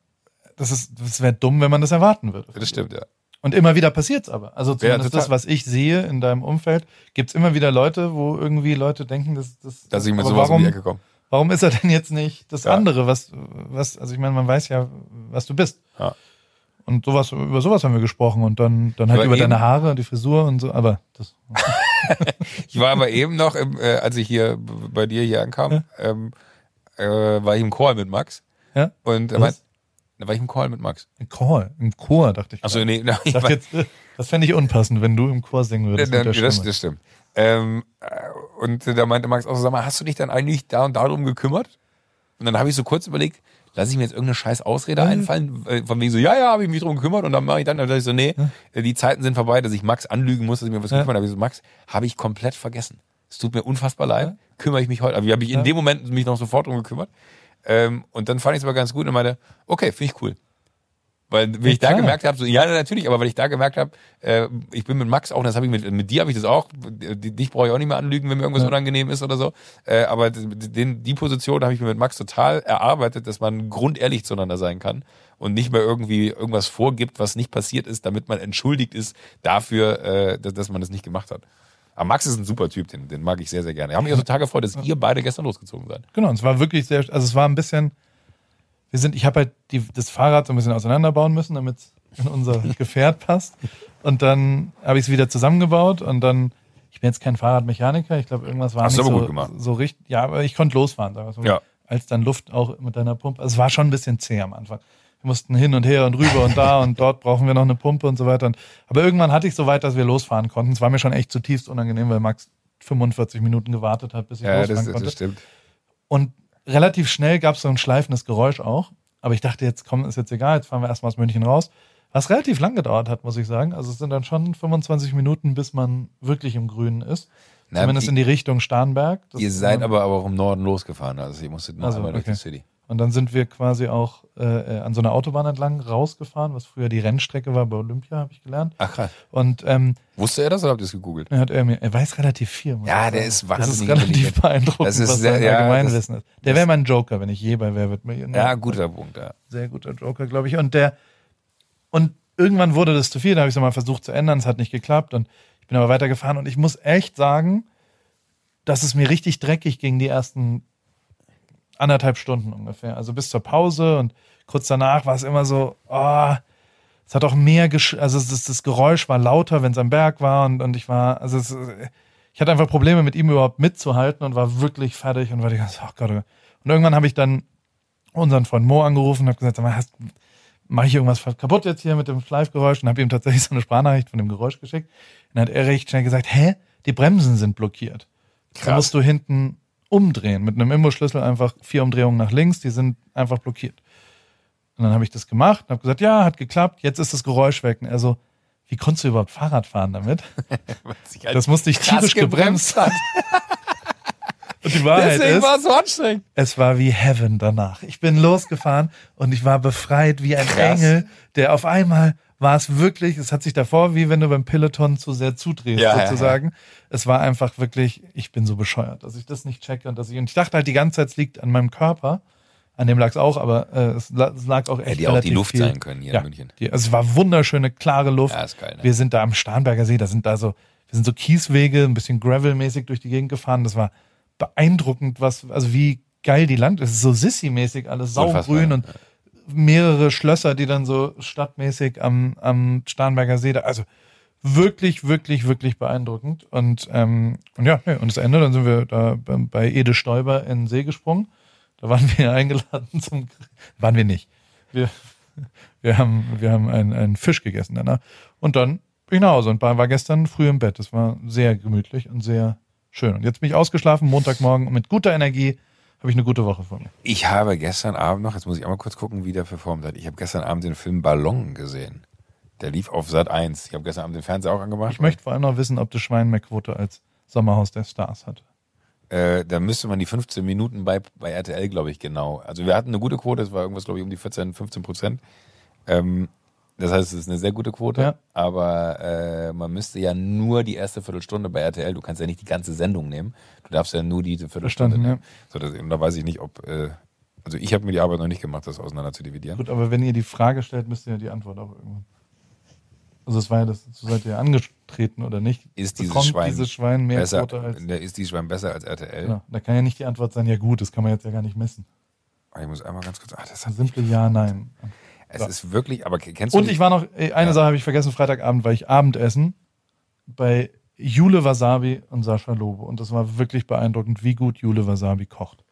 das ist, das wäre dumm, wenn man das erwarten würde. Das stimmt, ja. Und immer wieder passiert's aber. Also zumindest total. das, was ich sehe in deinem Umfeld, gibt's immer wieder Leute, wo irgendwie Leute denken, dass das. Dass ich mit sowas warum, um die Ecke komme. warum ist er denn jetzt nicht das Ja. andere, was, was, also ich meine, man weiß ja, was du bist. Ja. Und sowas, über sowas haben wir gesprochen und dann, dann halt Aber über eben- deine Haare und die Frisur und so, aber das. Ich war aber eben noch, im, äh, als ich hier bei dir hier ankam, Ja. ähm, äh, war ich im Chor mit Max. Ja? Und meint, Da war ich im Call mit Max. Im Chor, im Chor, dachte ich. Achso, nee, Ich dachte jetzt, äh, das fände ich unpassend, wenn du im Chor singen würdest. der das, das stimmt. Ähm, äh, und da meinte Max auch so, sag mal, hast du dich dann eigentlich da und darum gekümmert? Und dann habe ich so kurz überlegt, lasse ich mir jetzt irgendeine scheiß Ausrede einfallen, äh, von wegen so, ja, ja, habe ich mich drum gekümmert und dann mache ich dann, dann sag ich so, nee, äh, die Zeiten sind vorbei, dass ich Max anlügen muss, dass ich mir was Ja. gekümmert habe. Ich so, Max, habe ich komplett vergessen. Es tut mir unfassbar leid, kümmere ich mich heute, aber ich habe mich in Ja. dem Moment mich noch sofort drum gekümmert. Ähm, und dann fand ich es aber ganz gut und meinte, okay, finde ich cool. Weil wenn Ja, ich da klar. gemerkt habe, so, ja natürlich, aber weil ich da gemerkt habe, äh, ich bin mit Max auch, das habe ich mit, mit dir habe ich das auch, dich brauche ich auch nicht mehr anlügen, wenn mir irgendwas Ja. unangenehm ist oder so. Äh, aber den, die Position habe ich mir mit Max total erarbeitet, dass man grundehrlich zueinander sein kann und nicht mehr irgendwie irgendwas vorgibt, was nicht passiert ist, damit man entschuldigt ist dafür, äh, dass, dass man das nicht gemacht hat. Aber Max ist ein super Typ, den, den mag ich sehr, sehr gerne. Ich habe mich auch total gefreut, dass ihr beide gestern losgezogen seid. Genau, und es war wirklich sehr, also es war ein bisschen, wir sind, ich habe halt die, das Fahrrad so ein bisschen auseinanderbauen müssen, damit es in unser Gefährt passt. Und dann habe ich es wieder zusammengebaut und dann, ich bin jetzt kein Fahrradmechaniker, ich glaube, irgendwas war Hast nicht aber so, gut gemacht. so richtig, ja, aber ich konnte losfahren, sagen wir so. Ja. Als dann Luft auch mit deiner Pumpe, also es war schon ein bisschen zäh am Anfang. Wir mussten hin und her und rüber und da und dort brauchen wir noch eine Pumpe und so weiter. Und, aber irgendwann hatte ich so weit, dass wir losfahren konnten. Es war mir schon echt zutiefst unangenehm, weil Max 45 Minuten gewartet hat, bis ich Ja, losfahren das, konnte. das stimmt. Und relativ schnell gab es so ein schleifendes Geräusch auch. Aber ich dachte, jetzt komm, ist jetzt egal, jetzt fahren wir erstmal aus München raus. Was relativ lang gedauert hat, muss ich sagen. Also es sind dann schon 25 Minuten, bis man wirklich im Grünen ist. Na, Zumindest die- in die Richtung Starnberg. Das Ihr seid aber, aber auch im Norden losgefahren, also ihr musstet noch Also, einmal durch okay. die City. Und dann sind wir quasi auch äh, äh, an so einer Autobahn entlang rausgefahren, was früher die Rennstrecke war bei Olympia, habe ich gelernt. Ach krass. Und ähm, Wusste er das oder habt ihr es gegoogelt? er hat er mir, er weiß relativ viel. Ja, der ist Das wahnsinnig ist relativ beeindruckend, Das ist was sehr- sein ja, Allgemeinwissen ist. Der wäre mein Joker, wenn ich je bei Wer wird Millionär. Ja, guter Punkt, ja. sehr guter Joker, glaube ich. Und der und irgendwann wurde das zu viel. Da habe ich es mal versucht zu ändern. Es hat nicht geklappt und ich bin aber weitergefahren. Und ich muss echt sagen, dass es mir richtig dreckig ging die ersten anderthalb Stunden ungefähr. Also bis zur Pause und kurz danach war es immer so, oh, es hat auch mehr, gesch also ist, das Geräusch war lauter, wenn es am Berg war und, und ich war, also es, ich hatte einfach Probleme mit ihm überhaupt mitzuhalten und war wirklich fertig und war die ganze, Gott, oh Gott. Und irgendwann habe ich dann unseren Freund Mo angerufen und habe gesagt, hast, mache ich irgendwas kaputt jetzt hier mit dem Schleifgeräusch und habe ihm tatsächlich so eine Sprachnachricht von dem Geräusch geschickt. Und dann hat er recht schnell gesagt, hä, die Bremsen sind blockiert. Da Krass. musst du hinten umdrehen mit einem Imbusschlüssel einfach vier Umdrehungen nach links, die sind einfach blockiert. Und dann habe ich das gemacht und habe gesagt, ja, hat geklappt, jetzt ist das Geräusch weg. Und er so, wie konntest du überhaupt Fahrrad fahren damit? Das musste ich tierisch gebremst. hat. Und die Wahrheit Deswegen ist, war es so anstrengend. es war wie Heaven danach. Ich bin losgefahren und ich war befreit wie ein Krass. Engel, der auf einmal war es wirklich, es hat sich davor, wie wenn du beim Peloton zu sehr zudrehst, Ja, ja, sozusagen. Es war einfach wirklich, ich bin so bescheuert, dass ich das nicht checke und dass ich, und ich dachte halt die ganze Zeit, es liegt an meinem Körper. An dem lag es auch, aber äh, es, la- es lag auch echt Hätte ja auch die Luft viel. sein können hier ja, in München. Die, also es war wunderschöne, klare Luft. Ja, ist geil, ne? Wir sind da am Starnberger See, da sind da so, wir sind so Kieswege, ein bisschen Gravel-mäßig durch die Gegend gefahren. Das war beeindruckend, was, also wie geil die Land ist. Es ist so Sissi-mäßig, alles saugrün und mehrere Schlösser, die dann so stadtmäßig am, am Starnberger See, da, also wirklich, wirklich, wirklich beeindruckend. Und, ähm, und ja, und das Ende, dann sind wir da bei, Ede Stoiber in den See gesprungen. Da waren wir eingeladen zum, waren wir nicht. Wir, wir haben, wir haben einen, einen Fisch gegessen danach. Und dann bin ich nach Hause und war gestern früh im Bett. Das war sehr gemütlich und sehr schön. Und jetzt bin ich ausgeschlafen, Montagmorgen, mit guter Energie habe ich eine gute Woche vor mir. Ich habe gestern Abend noch, jetzt muss ich einmal kurz gucken, wie der performt hat. Ich habe gestern Abend den Film Ballon gesehen. Der lief auf Sat 1. Ich habe gestern Abend den Fernseher auch angemacht. Ich möchte vor allem noch wissen, ob das Schwein mehr Quote als Sommerhaus der Stars hat. Äh, da müsste man die 15 Minuten bei, bei RTL, glaube ich, genau. Also wir hatten eine gute Quote, es war irgendwas, glaube ich, um die 14, 15 Prozent. Ähm, das heißt, es ist eine sehr gute Quote, Ja. aber äh, man müsste ja nur die erste Viertelstunde bei RTL, du kannst ja nicht die ganze Sendung nehmen, du darfst ja nur diese Viertelstunde Verstanden, ja. nehmen. So, das, und da weiß ich nicht, ob, äh, also ich habe mir die Arbeit noch nicht gemacht, das auseinander zu dividieren. Gut, aber wenn ihr die Frage stellt, müsst ihr ja die Antwort auch irgendwann. Also es war ja das, so seid ihr angetreten oder nicht? Ist dieses Schwein dieses Schwein mehr besser, Quote als. ist die Schwein besser als RTL? Genau. Da kann ja nicht die Antwort sein, ja gut, das kann man jetzt ja gar nicht messen. Ich muss einmal ganz kurz, das Das hat, simple Ja, Nein. Es So. ist wirklich, aber kennst du Und die- ich war noch, eine Ja. Sache habe ich vergessen, Freitagabend war ich Abendessen bei Jule Wasabi und Sascha Lobe. Und das war wirklich beeindruckend, wie gut Jule Wasabi kocht.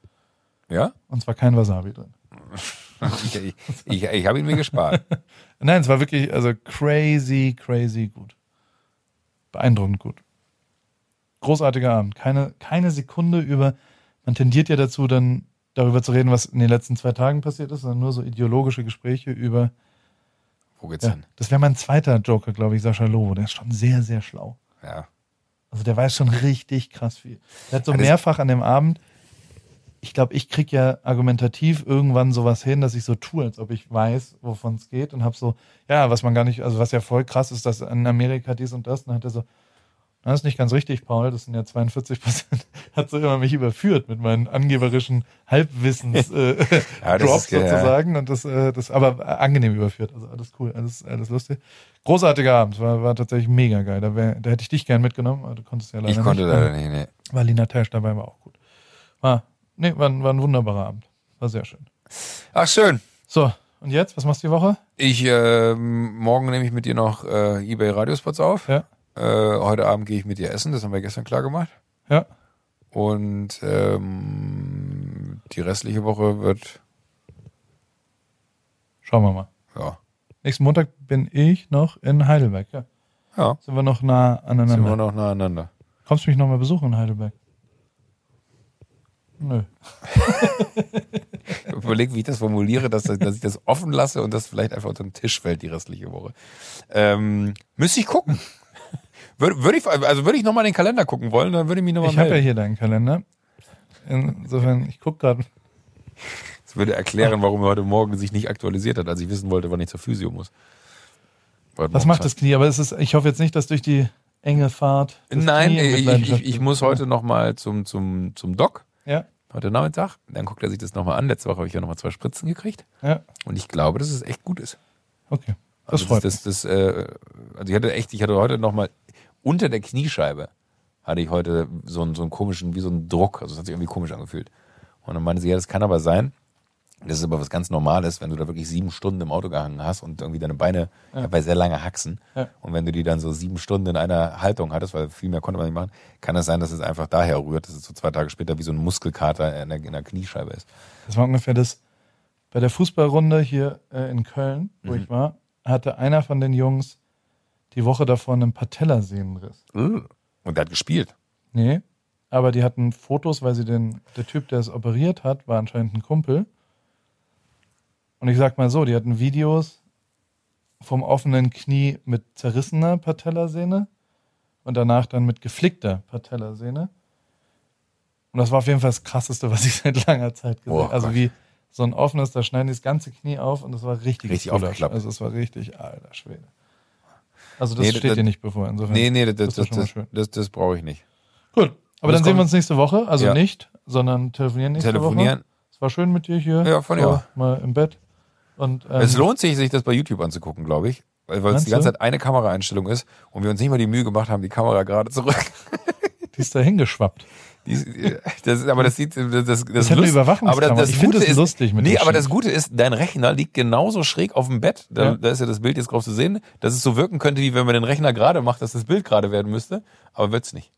ja? Und zwar kein Wasabi drin. ich ich, ich, ich habe ihn mir gespart. Nein, es war wirklich, also crazy, crazy gut. Beeindruckend gut. Großartiger Abend. Keine, keine Sekunde über, man tendiert ja dazu, dann darüber zu reden, was in den letzten zwei Tagen passiert ist, sondern nur so ideologische Gespräche über, Wo geht's ja, hin? das wäre mein zweiter Joker, glaube ich, Sascha Lobo. Der ist schon sehr, sehr schlau. Ja. Also der weiß schon richtig krass viel. Der hat so Ja, mehrfach an dem Abend, ich glaube, ich krieg ja argumentativ irgendwann sowas hin, dass ich so tue, als ob ich weiß, wovon es geht und habe so, ja, was man gar nicht, also was ja voll krass ist, dass in Amerika dies und das, und dann hat er so, das ist nicht ganz richtig, Paul, das sind ja 42 Prozent, hat so immer mich überführt mit meinen angeberischen Halbwissens äh, Ja, sozusagen und das, äh, das aber äh, angenehm überführt, also alles cool, alles, alles lustig. Großartiger Abend, war, war tatsächlich mega geil, da, wär, da hätte ich dich gern mitgenommen, aber du konntest ja leider Ich konnte nicht. leider nicht, nee. Weil Lina Tesch dabei war auch gut. War, nee, war, ein- war ein wunderbarer Abend. War sehr schön. Ach, schön. So, und jetzt? Was machst du die Woche? Ich, ähm, morgen nehme ich mit dir noch äh, eBay Radiospots auf. Ja. Äh, heute Abend gehe ich mit dir essen, das haben wir gestern klar gemacht. Ja. Und ähm, die restliche Woche wird, Schauen wir mal. ja, Nächsten Montag bin ich noch in Heidelberg. Ja. ja, Sind wir noch nah sind wir aneinander. noch nahe aneinander. Kommst du mich noch mal besuchen in Heidelberg? Nö. Ich überlege, wie ich das formuliere, dass, dass ich das offen lasse und das vielleicht einfach unter den Tisch fällt die restliche Woche. Ähm, müsste ich gucken. Würde, würde ich, also würde ich nochmal den Kalender gucken wollen, dann würde ich mich nochmal Ich habe ja melden. hier deinen Kalender. Insofern, ich gucke gerade. Das würde erklären, warum er heute Morgen sich nicht aktualisiert hat, als ich wissen wollte, wann ich zur Physio muss. Was macht das Knie? Aber es ist, ich hoffe jetzt nicht, dass durch die enge Fahrt. Nein, ich, ich, ich, muss heute nochmal zum, zum, zum Doc, Ja, heute Nachmittag. Dann guckt er sich das nochmal an. Letzte Woche habe ich ja nochmal zwei Spritzen gekriegt. ja, Und ich glaube, dass es echt gut ist. okay. Das Also freut das, das, das, äh, also ich hatte echt, ich hatte heute nochmal unter der Kniescheibe hatte ich heute so einen, so einen komischen, wie so einen Druck. Also es hat sich irgendwie komisch angefühlt. Und dann meinte sie, ja, das kann aber sein. Das ist aber was ganz Normales, wenn du da wirklich sieben Stunden im Auto gehangen hast und irgendwie deine Beine ja. bei sehr lange Haxen. Ja. Und wenn du die dann so sieben Stunden in einer Haltung hattest, weil viel mehr konnte man nicht machen, kann es sein, dass es einfach daher rührt, dass es so zwei Tage später wie so ein Muskelkater in der, in der Kniescheibe ist. Das war ungefähr das. Bei der Fußballrunde hier äh, in Köln, wo Mhm. ich war, hatte einer von den Jungs die Woche davor einen Patellasehnenriss. Und der hat gespielt. Nee, aber die hatten Fotos, weil sie den, der Typ, der es operiert hat, war anscheinend ein Kumpel. Und ich sag mal so, die hatten Videos vom offenen Knie mit zerrissener Patellasehne und danach dann mit geflickter Patellasehne. Und das war auf jeden Fall das krasseste, was ich seit langer Zeit gesehen Oh habe. Also Gott. wie so ein offenes, da schneiden die das ganze Knie auf und das war richtig Richtig aufgeklappt. Also es war richtig, alter Schwede. Also das Nee, steht das- dir nicht bevor, insofern. Nee, nee, das, das das, das, das, brauche ich nicht. Gut, aber dann sehen wir uns nächste Woche. Also Ja. nicht, sondern telefonieren nächste Telefonieren. Woche. Es war schön mit dir hier. Ja, so, ja. Mal im Bett. Und, ähm, Es lohnt sich, sich das bei YouTube anzugucken, glaube ich. Weil weil es die ganze? Zeit eine Kameraeinstellung ist und wir uns nicht mal die Mühe gemacht haben, die Kamera gerade zurück. die ist da hingeschwappt. Ist- das aber das sieht, das, das, das, Überwachungskamera. Aber das, das Ich finde Gute ist, lustig mit Nee, aber das. Gute ist, dein Rechner liegt genauso schräg auf dem Bett. Da, Ja. da ist ja das Bild jetzt drauf zu sehen, dass es so wirken könnte, wie wenn man den Rechner gerade macht, dass das Bild gerade werden müsste. Aber wird's nicht.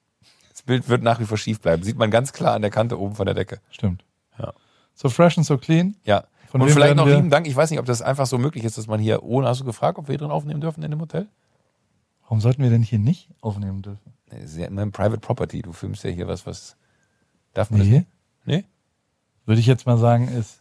Das Bild wird nach wie vor schief bleiben. Sieht man ganz klar an der Kante oben von der Decke. Stimmt. Ja. So fresh and so clean. Ja. Von und vielleicht noch lieben Dank. Ich weiß nicht, ob das einfach so möglich ist, dass man hier ohne, hast du gefragt, ob wir hier drin aufnehmen dürfen in dem Hotel? Warum sollten wir denn hier nicht aufnehmen dürfen? Das ist ja immer ein Private Property. Du filmst ja hier was, was darf man Nee. das? Nee? Würde ich jetzt mal sagen, ist.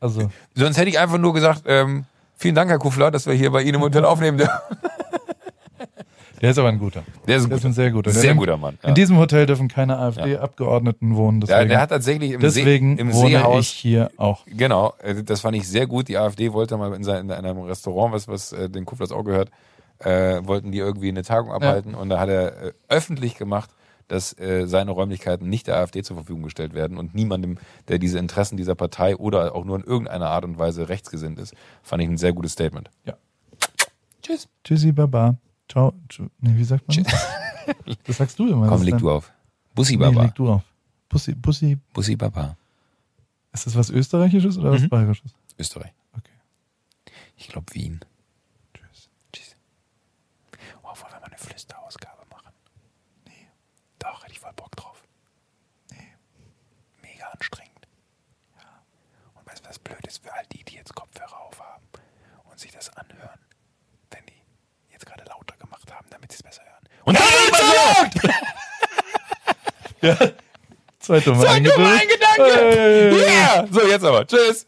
Also, Sonst hätte ich einfach nur gesagt, ähm, vielen Dank, Herr Kufler, dass wir hier bei Ihnen im Hotel aufnehmen dürfen. der ist aber ein guter. Der ist ein Der ist guter, ein sehr guter. Der sehr guter Mann. Ja. In diesem Hotel dürfen keine AfD-Abgeordneten wohnen. Der, Deswegen, der hat tatsächlich im, deswegen See, im wohne Seehaus, ich hier auch. genau, äh, das fand ich sehr gut. Die AfD wollte mal in, in einem Restaurant, was, was äh, den Kuflers auch gehört, äh, wollten die irgendwie eine Tagung abhalten und da hat er äh, öffentlich gemacht, dass äh, seine Räumlichkeiten nicht der AfD zur Verfügung gestellt werden und niemandem, der diese Interessen dieser Partei oder auch nur in irgendeiner Art und Weise rechtsgesinnt ist, fand ich ein sehr gutes Statement. Ja. Tschüss. Tschüssi, Baba. Ciao. Tschu- Nee, wie sagt man das? Das sagst du immer. Komm, leg du auf. Bussi Nee, Baba. leg du auf. Bussi, Bussi. Bussi Baba. Ist das was Österreichisches oder was Mhm. Bayerisches? Österreich. Okay. Ich glaube Wien. Tschüss. Tschüss. Oh, wollen wir mal eine Flüsterausgabe machen? Nee. Doch, hätte ich voll Bock drauf. Nee. Mega anstrengend. Ja. Und weißt du, was blöd ist für all die, die jetzt Kopfhörer aufhaben und sich das anhören, wenn die jetzt gerade lauter gemacht haben, damit sie es besser hören. Und dann wird Ja. Zwei dumme Zwei dumme Eingedanken. Eingedanken. Hey. Yeah! So, jetzt aber. Tschüss.